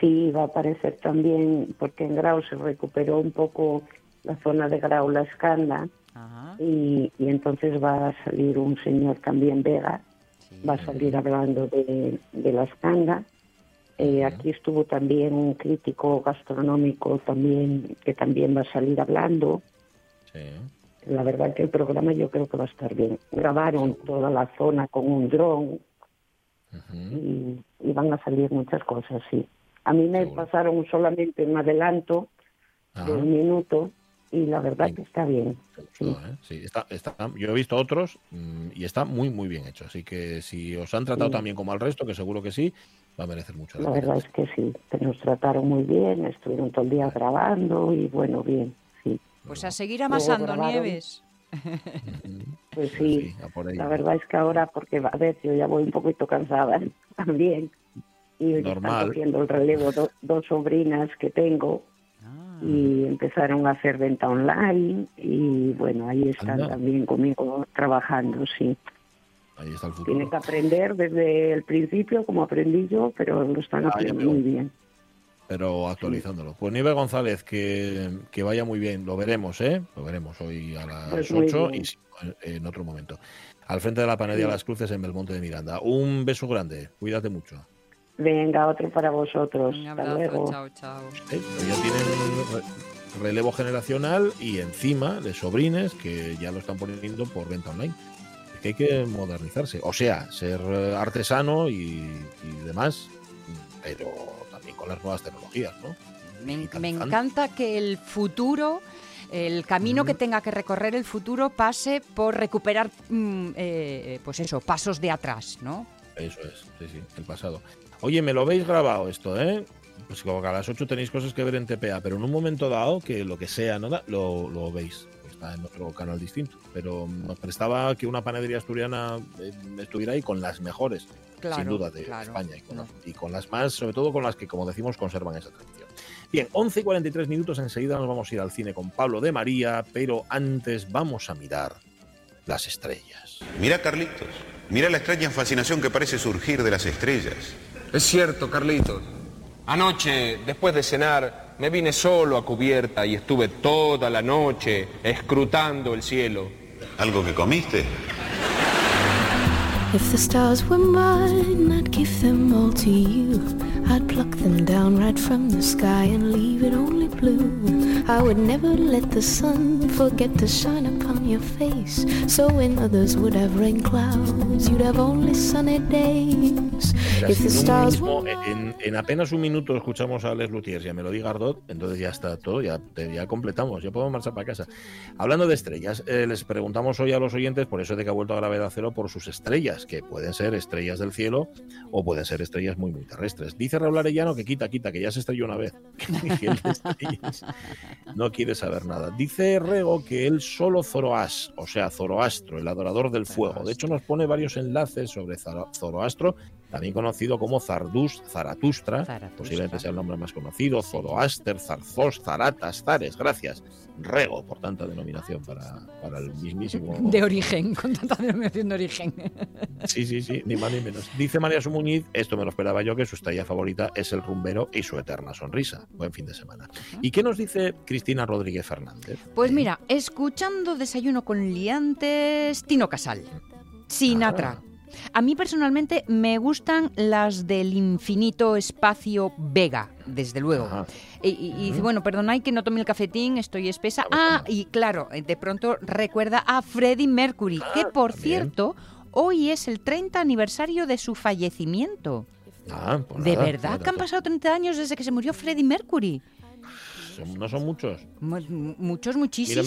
Sí, va a aparecer también, porque en Grau se recuperó un poco la zona de Grau, la escanda, Ajá. y, y entonces va a salir un señor también Vega, va a salir hablando de, de la escanda. Eh, aquí estuvo también un crítico gastronómico también que también va a salir hablando. Sí. La verdad que el programa yo creo que va a estar bien. Grabaron toda la zona con un dron y, y van a salir muchas cosas, sí. A mí me pasaron solamente un adelanto de Ajá. un minuto y la verdad que está bien. Sí. No, ¿eh? Sí, está, está, yo he visto otros mm, y está muy, muy bien hecho. Así que si os han tratado Sí. también como al resto, que seguro que sí, va a merecer mucho la La verdad es que sí, que nos trataron muy bien, estuvieron todo el día grabando y bueno, bien, sí. Pues a seguir amasando. Nieves. Pues sí, a por ello. la verdad es que ahora, porque a ver, yo ya voy un poquito cansada [laughs] también. Y hoy Normal. están cogiendo el relevo do- dos sobrinas que tengo Ah. y empezaron a hacer venta online y bueno, ahí están Anda. también conmigo trabajando, sí. Ahí está el futuro. Tienen que aprender desde el principio como aprendí yo, pero lo están haciendo muy bien. Pero actualizándolo. Pues Nieves González, que, que vaya muy bien. Lo veremos, ¿eh? Lo veremos hoy a las Pues muy 8 bien. y en otro momento. Al frente de la panadería Sí. Las Cruces en Belmonte de Miranda. Un beso grande. Cuídate mucho. Venga, otro para vosotros. Un Hasta abrazo, luego. chao, chao. ¿eh? Pero ya tienen re- relevo generacional y encima de sobrines que ya lo están poniendo por venta online. Es que hay que modernizarse. O sea, ser eh, artesano y, y demás, pero también con las nuevas tecnologías, ¿no? Me, encanta que el futuro El camino que tenga que recorrer el futuro pase por recuperar, mm, eh, pues eso, pasos de atrás, ¿no? Eso es, sí, sí, el pasado. Oye, me lo veis grabado esto, ¿eh? Pues como que a las 8 tenéis cosas que ver en TPA, pero en un momento dado, que lo que sea, ¿no? lo, lo veis. Está en otro canal distinto. Pero nos prestaba que una panadería asturiana eh, estuviera ahí con las mejores, Claro, sin duda, de claro, España. Y con, no. y con las más, sobre todo con las que, como decimos, conservan esa tradición. Bien, 11 y 43 minutos, enseguida nos vamos a ir al cine con Pablo de María, pero antes vamos a mirar las estrellas. Mira, Carlitos. Mira la extraña fascinación que parece surgir de las estrellas. Es cierto, Carlitos. Anoche, después de cenar, me vine solo a cubierta y estuve toda la noche escrutando el cielo. ¿Algo que comiste? If the stars were mine, I'd give them all to you. I'd pluck them down right from the sky and leave it only blue. I would never let the sun forget to shine upon your face. So when others would have rain clouds, you'd have only sunny days. If the en, un stars mismo- were en- en apenas un minuto escuchamos a Les Luthiers y a Melody Gardot, entonces ya está todo, ya, ya completamos, ya podemos marchar para casa. Hablando de estrellas, eh, les preguntamos hoy a los oyentes, por eso de que ha vuelto a Gravedad Cero, por sus estrellas, que pueden ser estrellas del cielo o pueden ser estrellas muy, muy terrestres. Dice Raúl Arellano que quita, quita, que ya se estrelló una vez. [laughs] No quiere saber nada. Dice Rego que él solo Zoroas, o sea, Zoroastro, el adorador del fuego. De hecho, nos pone varios enlaces sobre Zoro- Zoroastro, también conocido como Zardus, Zaratustra, posiblemente sea el nombre más conocido, Zoroaster, Zarzos, Zaratas, Zares. Gracias, Rego, por tanta denominación para, para el mismísimo. [laughs] De origen, con tanta denominación de origen. Sí, sí, sí, ni más ni menos. Dice María Sumuñiz, esto me lo esperaba yo, que su estrella favorita es el rumbero y su eterna sonrisa. Buen fin de semana. ¿Y qué nos dice Cristina Rodríguez Fernández? Pues mira, escuchando Desayuno con Liantes, Tino Casal, Sinatra. A mí personalmente me gustan las del infinito espacio Vega, desde luego. Y, y- y dice, bueno, perdonad que no tome el cafetín, estoy espesa. Ah, y claro, de pronto recuerda a Freddie Mercury, que por cierto, hoy es el 30 aniversario de su fallecimiento. Ah, pues ¿De verdad nada, que han pasado 30 años desde que se murió Freddie Mercury? Son- no son muchos. Mu- Muchos, muchísimos.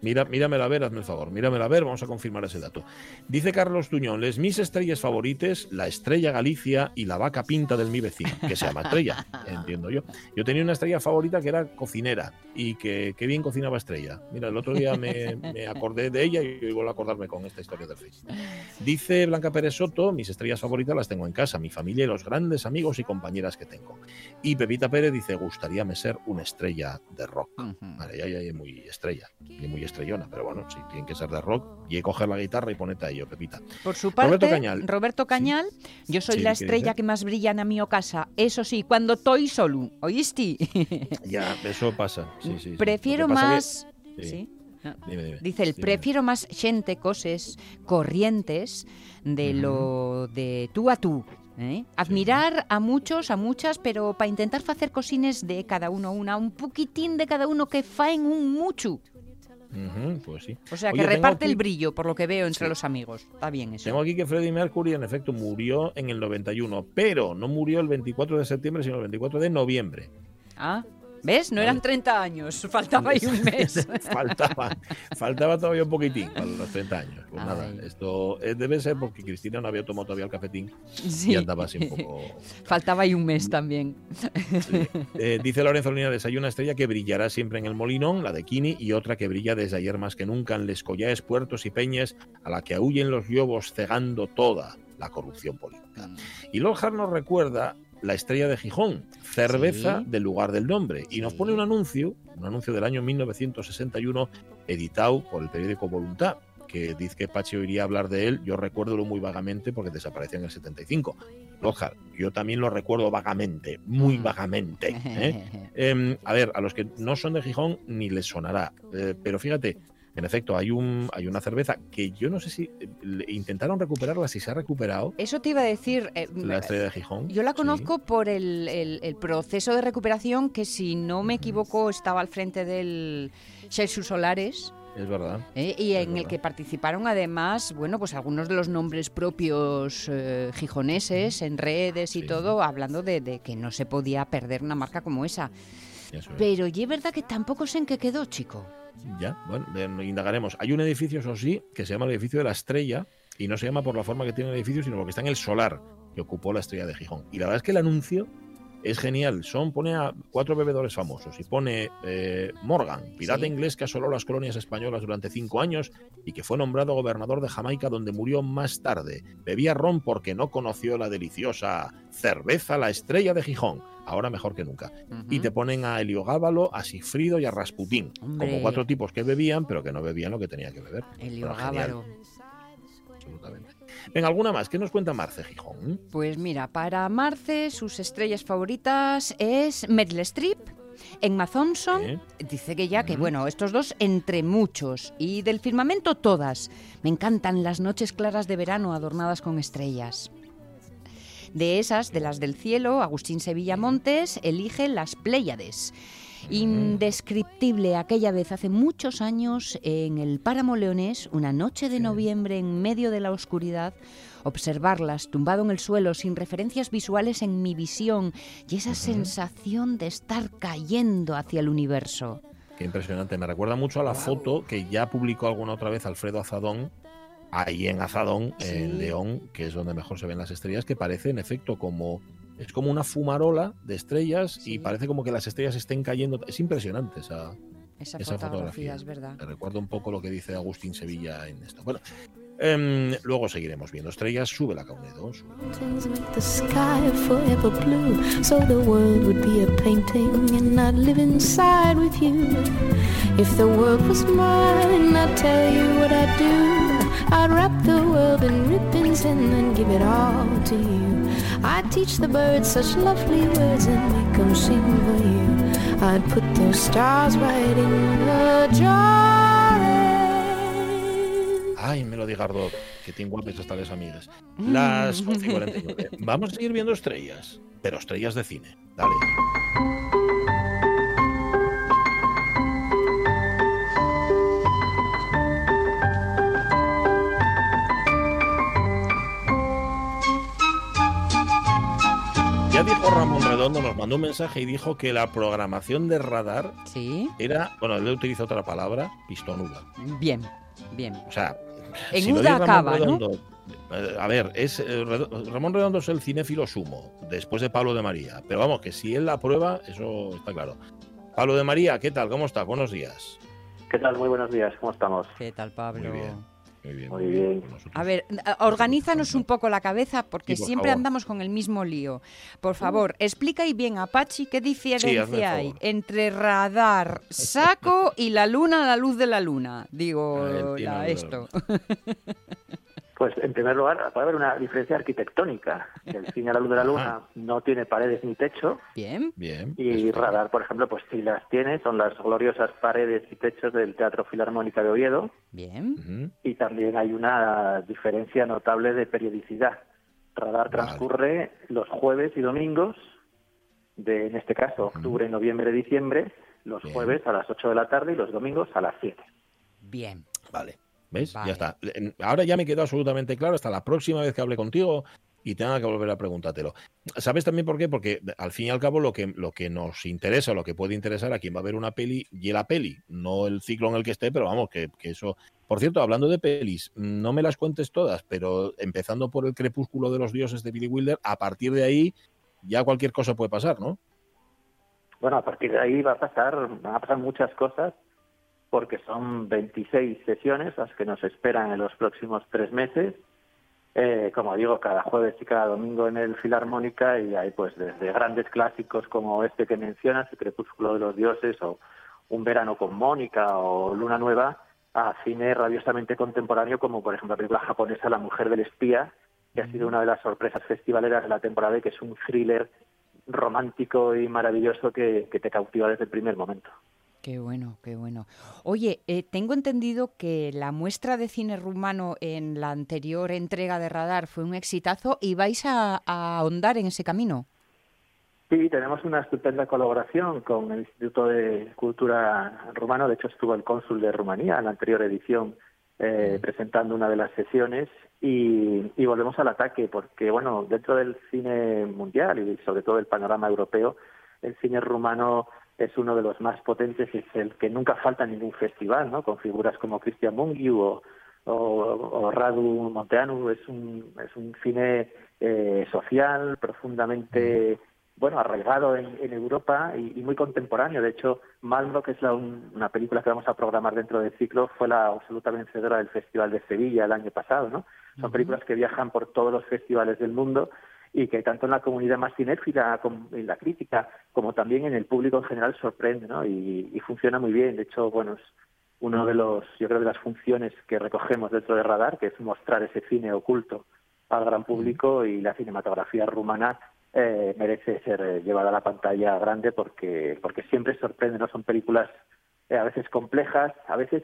Mira, míramela a ver, hazme el favor. Míramela a ver, vamos a confirmar ese dato. Dice Carlos Tuñón, les mis estrellas favorites, la estrella Galicia y la vaca pinta del mi vecino, que se llama estrella, [laughs] entiendo yo. Yo tenía una estrella favorita que era cocinera y que, que bien cocinaba estrella. Mira, el otro día me, [laughs] me acordé de ella y vuelvo a acordarme con esta historia del Facebook. Dice Blanca Pérez Soto, mis estrellas favoritas las tengo en casa, mi familia y los grandes amigos y compañeras que tengo. Y Pepita Pérez dice, gustaríame ser una estrella de rock. Vale, ya, ya, ya muy estrella, y muy estrellona, pero bueno, si tienen que ser de rock, y coger la guitarra y ponete a ello, Pepita. Por su parte, Roberto Cañal. Roberto Cañal, yo soy Sí, la ¿qué estrella que más brilla en mi casa. Eso sí, cuando estoy solo, ¿oíste? [laughs] Ya, eso pasa. Sí, sí, sí. Prefiero más... que- sí. ¿sí? Dime, dime. Dice el Dime. prefiero más xente coses corrientes de lo de tú a tú. ¿Eh? Admirar a muchos, a muchas, pero para intentar hacer cosines de cada uno una, un poquitín de cada uno que faen un mucho. Ujú, pues sí. O sea, Oye, que reparte aquí- el brillo, por lo que veo, entre Sí. los amigos. Está bien eso. Tengo aquí que Freddie Mercury en efecto murió en el 91, pero no murió el 24 de septiembre, sino el 24 de noviembre. Ah, ¿ves? No eran 30 años, faltaba ahí un [laughs] mes. [laughs] faltaba, faltaba todavía un poquitín para los 30 años. Pues nada, Ay. esto eh, debe ser porque Cristina no había tomado todavía el cafetín Sí. y andaba así un poco. [laughs] Faltaba ahí un mes también. Eh, dice Lorenzo Linares, hay una estrella que brillará siempre en el Molinón, la de Kini, y otra que brilla desde ayer más que nunca en les collaes, puertos y peñes, a la que aúllen los lobos cegando toda la corrupción política. Y Lord Hart nos recuerda la estrella de Gijón, cerveza Sí. del lugar del nombre, y nos pone un anuncio, un anuncio del año 1961, editado por el periódico Voluntad, que dice que Pachi iría a hablar de él, yo recuerdo muy vagamente porque desapareció en el 75. Lockhart, yo también lo recuerdo vagamente, muy vagamente. [laughs] ¿eh? Em, a ver, a los que no son de Gijón ni les sonará, eh, pero fíjate, en efecto, hay, un, hay una cerveza que yo no sé si eh, intentaron recuperarla, si se ha recuperado, Eso te iba a decir. eh, la estrella de Gijón. Yo la Sí. conozco por el, el- el proceso de recuperación que, si no me equivoco, estaba al frente del Xerxes Solares. Es verdad. ¿eh? y en el que participaron además, bueno, pues algunos de los nombres propios eh, gijoneses en redes y todo, hablando de, de que no se podía perder una marca como esa. Es. Pero y es verdad que tampoco sé en qué quedó, chico. Ya, bueno, indagaremos. Hay un edificio, eso sí, que se llama el edificio de la estrella, y no se llama por la forma que tiene el edificio, sino porque está en el solar que ocupó la estrella de Gijón. Y la verdad es que el anuncio es genial. Son, pone a cuatro bebedores famosos y pone eh, Morgan, pirata Sí. inglés que asoló las colonias españolas durante cinco años y que fue nombrado gobernador de Jamaica, donde murió más tarde. Bebía ron porque no conoció la deliciosa cerveza La Estrella de Gijón. Ahora mejor que nunca. Y te ponen a Heliogábalo, a Sigfrido y a Rasputín. Hombre. Como cuatro tipos que bebían, pero que no bebían lo que tenía que beber. Absolutamente. Venga, ¿alguna más? ¿Qué nos cuenta Marce Gijón? Pues mira, para Marce sus estrellas favoritas es Meryl Streep, Emma Thompson, ¿Eh? dice que ya que bueno, estos dos entre muchos y del firmamento todas. Me encantan las noches claras de verano adornadas con estrellas. De esas, de las del cielo, Agustín Sevilla Montes elige las Pléyades. Indescriptible aquella vez hace muchos años en el Páramo Leonés, una noche de noviembre en medio de la oscuridad, observarlas tumbado en el suelo sin referencias visuales en mi visión y esa sensación de estar cayendo hacia el universo. Qué impresionante. Me recuerda mucho a la foto que ya publicó alguna otra vez Alfredo Azadón, ahí en Azadón, en León, que es donde mejor se ven las estrellas, que parece en efecto como. Es como una fumarola de estrellas y parece como que las estrellas estén cayendo. Es impresionante esa, Esa, esa fotografía, es verdad. Me recuerda un poco lo que dice Agustín Sevilla en esto. Bueno, em, luego seguiremos viendo estrellas. Sube la Caunedo. sube. Mountains make the sky forever blue, so the world would be a painting and I'd live inside with you. If the world was mine, I'd tell you what I'd do. I'd wrap the world in ribbons and then give it all to you. I'd teach the birds such lovely words and make 'em sing for you. I'd put those stars right in the jar. Ay, Melody Gardot, que tiene guapes hasta las amigas. Las 11 y 49. Vamos a seguir viendo estrellas, pero estrellas de cine. Dale. Dijo Ramón Redondo, nos mandó un mensaje y dijo que la programación de radar Sí, era, bueno, él utiliza otra palabra, pistonuda. bien, bien. O sea, En si lo Uda acaba, ¿no? Redondo, eh, a ver, es eh, Ramón Redondo es el cinéfilo sumo, después de Pablo de María. Pero vamos, que si él la prueba, eso está claro. Pablo de María, ¿qué tal? ¿Cómo está? Buenos días. ¿Qué tal? Muy buenos días, ¿cómo estamos? ¿Qué tal, Pablo? Muy bien. Muy bien. Muy bien. A ver, organízanos un poco la cabeza porque Sí, por siempre favor. andamos con el mismo lío. Por favor, explica y bien, Apache, qué diferencia hay entre radar, saco y la luna a la luz de la luna. Digo, Ah, la esto. [laughs] Pues en primer lugar, puede haber una diferencia arquitectónica. El cine a la luz de la luna no tiene paredes ni techo Bien. Bien. y radar, por ejemplo, pues sí las tiene, son las gloriosas paredes y techos del Teatro Filarmónica de Oviedo Bien. Y también hay una diferencia notable de periodicidad. Radar Vale. transcurre los jueves y domingos, de en este caso octubre, noviembre, diciembre, los Bien. jueves a las 8 de la tarde y los domingos a las 7. Bien. Vale. ¿Ves? Vale. Ya está. Ahora ya me quedó absolutamente claro hasta la próxima vez que hable contigo y tenga que volver a preguntártelo. ¿Sabes también por qué? Porque al fin y al cabo lo que, lo que nos interesa, lo que puede interesar a quien va a ver una peli, y la peli, no el ciclo en el que esté, pero vamos, que, que eso... Por cierto, hablando de pelis, no me las cuentes todas, pero empezando por el crepúsculo de los dioses de Billy Wilder, a partir de ahí ya cualquier cosa puede pasar, ¿no? Bueno, a partir de ahí va a pasar, van a pasar muchas cosas, porque son 26 sesiones las que nos esperan en los próximos tres meses. Eh, como digo, cada jueves y cada domingo en el Filarmónica y hay pues desde grandes clásicos como este que mencionas, El Crepúsculo de los Dioses o Un Verano con Mónica o Luna Nueva, a cine rabiosamente contemporáneo como por ejemplo la película japonesa La Mujer del Espía, que ha sido una de las sorpresas festivaleras de la temporada y que es un thriller romántico y maravilloso que, que te cautiva desde el primer momento. Qué bueno, qué bueno. Oye, eh, tengo entendido que la muestra de cine rumano en la anterior entrega de Radar fue un exitazo y vais a, a ahondar en ese camino. Sí, tenemos una estupenda colaboración con el Instituto de Cultura Rumano. De hecho, estuvo el cónsul de Rumanía en la anterior edición eh, presentando una de las sesiones y, y volvemos al ataque porque, bueno, dentro del cine mundial y sobre todo el panorama europeo, el cine rumano es uno de los más potentes, es el que nunca falta en ningún festival, ¿no? Con figuras como Christian Mungiu o, o, o Radu Monteanu, es un, es un cine eh, social, profundamente bueno, arraigado en, en Europa y, y, muy contemporáneo. De hecho, Malmro, que es la, un, una película que vamos a programar dentro del ciclo, fue la absoluta vencedora del Festival de Sevilla el año pasado, ¿no? Son películas que viajan por todos los festivales del mundo y que tanto en la comunidad más cinéfila como en la crítica, como también en el público en general sorprende, ¿no? Y, y funciona muy bien. De hecho, bueno, es uno de los, yo creo, de las funciones que recogemos dentro de Radar, que es mostrar ese cine oculto al gran público y la cinematografía rumana eh, merece ser eh, llevada a la pantalla grande porque porque siempre sorprende, ¿no? Son películas eh, a veces complejas, a veces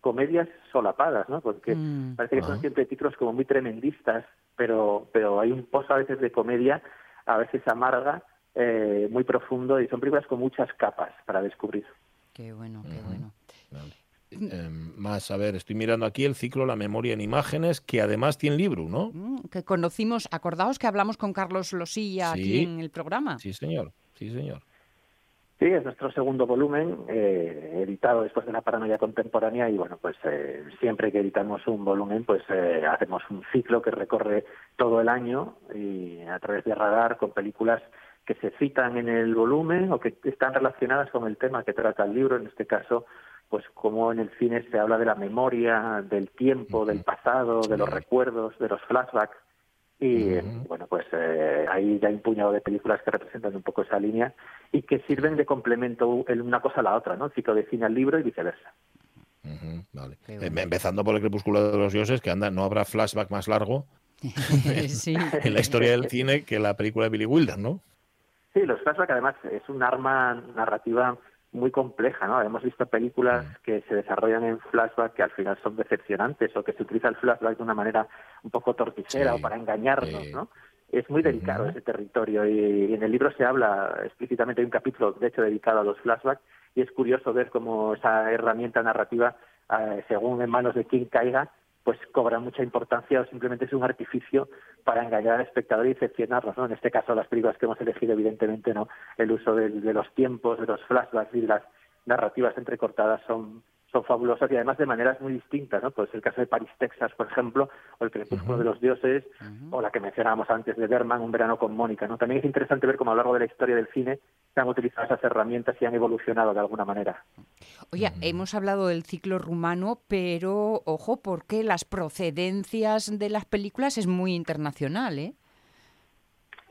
comedias solapadas, ¿no? Porque Mm. parece que son siempre títulos como muy tremendistas, pero pero hay un pozo a veces de comedia, a veces amarga, eh, muy profundo y son películas con muchas capas para descubrir. Qué bueno, qué bueno. Eh, más, a ver, estoy mirando aquí el ciclo La memoria en imágenes, que además tiene libro, ¿no? Mm, Que conocimos, acordaos que hablamos con Carlos Losilla aquí en el programa. Sí, señor, sí, señor. Sí, es nuestro segundo volumen, eh, editado después de la paranoia contemporánea y bueno, pues eh, siempre que editamos un volumen, pues eh, hacemos un ciclo que recorre todo el año y a través de Radar con películas que se citan en el volumen o que están relacionadas con el tema que trata el libro, en este caso, pues como en el cine se habla de la memoria, del tiempo, del pasado, de los recuerdos, de los flashbacks. Y bueno, pues eh, ahí ya hay un puñado de películas que representan un poco esa línea y que sirven de complemento el- una cosa a la otra, ¿no? El ciclo de cine al libro y viceversa. Vale. Em- Empezando por el crepúsculo de los dioses, que anda, no habrá flashback más largo [laughs] Sí. [laughs] en la historia del cine que la película de Billy Wilder, ¿no? Sí, los flashbacks además es un arma narrativa muy compleja, ¿no? Hemos visto películas que se desarrollan en flashback que al final son decepcionantes o que se utiliza el flashback de una manera un poco torticera o para engañarnos, ¿no? Es muy delicado ese territorio y, y en el libro se habla explícitamente, hay un capítulo de hecho dedicado a los flashbacks y es curioso ver cómo esa herramienta narrativa, eh, según en manos de quien caiga, pues cobra mucha importancia o simplemente es un artificio para engañar al espectador y decepcionarnos, ¿no? En este caso las películas que hemos elegido evidentemente no, el uso de, de los tiempos, de los flashbacks y las narrativas entrecortadas son son fabulosas y además de maneras muy distintas, ¿no? Pues el caso de París, Texas, por ejemplo, o el Crepúsculo de los Dioses, o la que mencionábamos antes de Berman, Un verano con Mónica, ¿no? También es interesante ver cómo a lo largo de la historia del cine se han utilizado esas herramientas y han evolucionado de alguna manera. Oye, hemos hablado del ciclo rumano, pero ojo, porque las procedencias de las películas es muy internacional, ¿eh?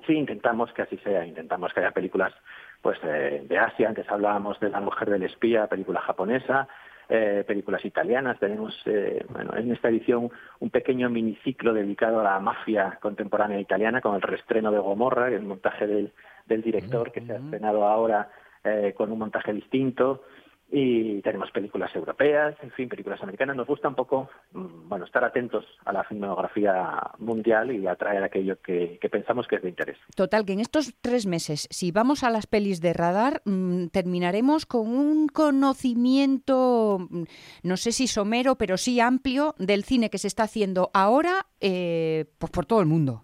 Sí, intentamos que así sea, intentamos que haya películas pues eh, de Asia, antes hablábamos de La mujer del espía, película japonesa, eh, películas italianas, tenemos eh, bueno, en esta edición un pequeño miniciclo dedicado a la mafia contemporánea italiana con el reestreno de Gomorra, el montaje del, del director que se ha estrenado ahora eh, con un montaje distinto y tenemos películas europeas, en fin, películas americanas. Nos gusta un poco, mm, bueno, estar atentos a la filmografía mundial y atraer aquello que, que pensamos que es de interés. Total, que en estos tres meses, si vamos a las pelis de radar, mm, terminaremos con un conocimiento, mm, no sé si somero, pero sí amplio, del cine que se está haciendo ahora eh, pues por todo el mundo.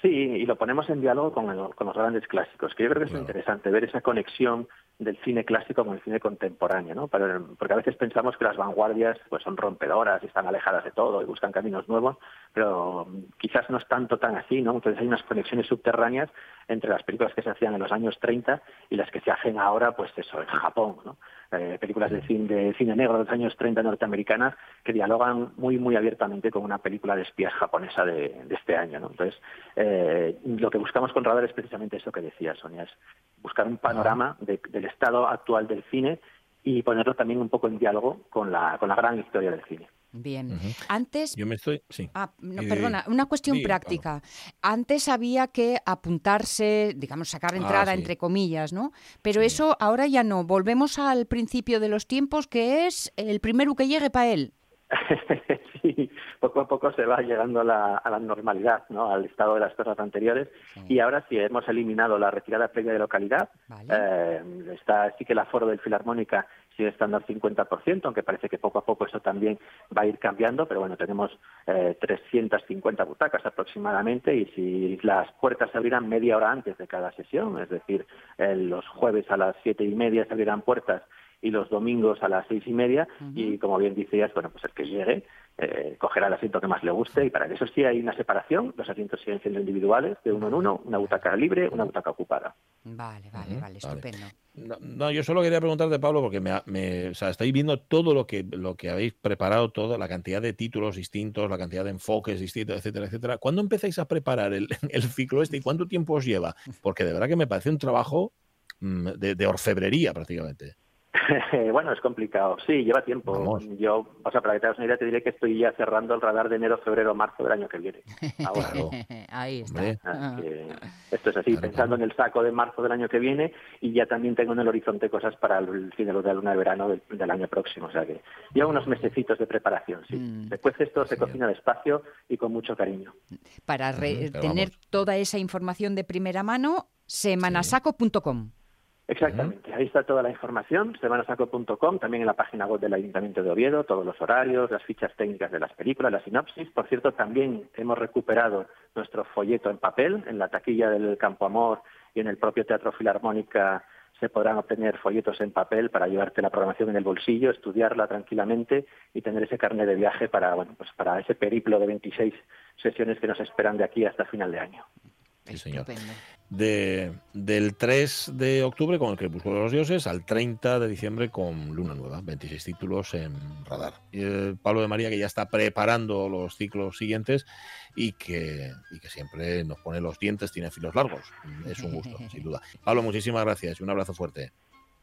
Sí, y lo ponemos en diálogo con, el- con los grandes clásicos, que yo creo que es interesante ver esa conexión del cine clásico con el cine contemporáneo, ¿no? Porque a veces pensamos que las vanguardias pues son rompedoras y están alejadas de todo y buscan caminos nuevos, pero quizás no es tanto tan así, ¿no? Entonces hay unas conexiones subterráneas entre las películas que se hacían en los años 30 y las que se hacen ahora, pues eso, en Japón, ¿no? Eh, películas de cine, de cine negro de los años 30 norteamericanas que dialogan muy, muy abiertamente con una película de espías japonesa de, de este año, ¿no? Entonces, eh, lo que buscamos con Radar es precisamente eso que decía Sonia, es buscar un panorama de- del estado actual del cine y ponerlo también un poco en diálogo con la, con la gran historia del cine. Bien. Antes Yo me estoy. Sí. Ah, no, perdona, una cuestión práctica. Antes había que apuntarse, digamos, sacar entrada, Ah, sí. entre comillas, ¿no? Pero eso ahora ya no. Volvemos al principio de los tiempos, que es el primero que llegue para él. [laughs] sí, poco a poco se va llegando a la, a la normalidad, ¿no? al estado de las cosas anteriores. Y ahora sí hemos eliminado la retirada previa de localidad. Eh, está sí que el aforo del Filarmónica sigue estando al 50%, aunque parece que poco a poco eso también va a ir cambiando, pero bueno, tenemos eh, 350 butacas aproximadamente y si las puertas se abrirán media hora antes de cada sesión, es decir, eh, los jueves a las siete y media se abrirán puertas y los domingos a las seis y media y como bien decías, bueno, pues el que llegue eh, cogerá el asiento que más le guste y para eso sí hay una separación, los asientos siguen siendo individuales, de uno en uno, una butaca libre, una butaca ocupada. Vale, vale, vale, estupendo. No, no, yo solo quería preguntarte, Pablo, porque me, me, o sea, estáis viendo todo lo que, lo que habéis preparado, toda la cantidad de títulos distintos, la cantidad de enfoques distintos, etcétera, etcétera. ¿Cuándo empezáis a preparar el, [laughs] el ciclo este y cuánto tiempo os lleva? Porque de verdad que me parece un trabajo mm, de, de orfebrería prácticamente. [laughs] bueno, es complicado. Sí, lleva tiempo. Vamos. Yo, o sea, para que te hagas una idea, te diré que estoy ya cerrando el radar de enero, febrero, marzo del año que viene. Ahora. [laughs] Ahí está. Así que esto es así, pensando en el saco de marzo del año que viene y ya también tengo en el horizonte cosas para el fin de la luna de verano del, del año próximo. O sea que lleva unos mesecitos de preparación, sí. Mm. Después esto se cocina despacio y con mucho cariño. Para re- tener vamos. toda esa información de primera mano, semanasaco.com. Exactamente, ahí está toda la información, semanasaco.com, también en la página web del Ayuntamiento de Oviedo, todos los horarios, las fichas técnicas de las películas, la sinopsis. Por cierto, también hemos recuperado nuestro folleto en papel, en la taquilla del Campo Amor y en el propio Teatro Filarmónica se podrán obtener folletos en papel para llevarte la programación en el bolsillo, estudiarla tranquilamente y tener ese carnet de viaje para, bueno, pues para ese periplo de 26 sesiones que nos esperan de aquí hasta final de año. Sí, señor. De, del 3 de octubre con el Crepúsculo de los Dioses al 30 de diciembre con Luna Nueva, 26 títulos en radar. Y, eh, Pablo de María que ya está preparando los ciclos siguientes y que, y que siempre nos pone los dientes, tiene filos largos. Es un gusto, [laughs] sin duda. Pablo, muchísimas gracias y un abrazo fuerte.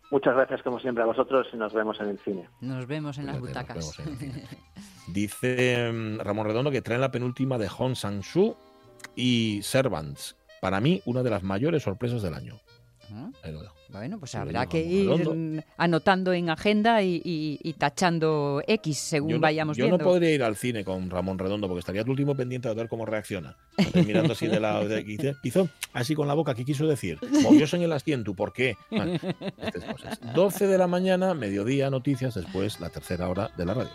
Muchas gracias, como siempre, a vosotros y nos vemos en el cine. Nos vemos en las butacas. vemos en el [laughs] Dice mm, Ramón Redondo que traen la penúltima de Hong Sang-soo y Servants. Para mí, una de las mayores sorpresas del año. Ah, Ahí lo dejo. Bueno, pues habrá que ir Redondo. anotando en agenda y, y- y tachando X según Yo no, vayamos yo viendo. no podría ir al cine con Ramón Redondo porque estaría el último pendiente de ver cómo reacciona. Mirando así de la. de- hizo- así con la boca, ¿qué quiso decir? Movióse en el asiento, ¿por qué? Bueno, estas cosas. 12 de la mañana, mediodía, noticias, después la tercera hora de la radio.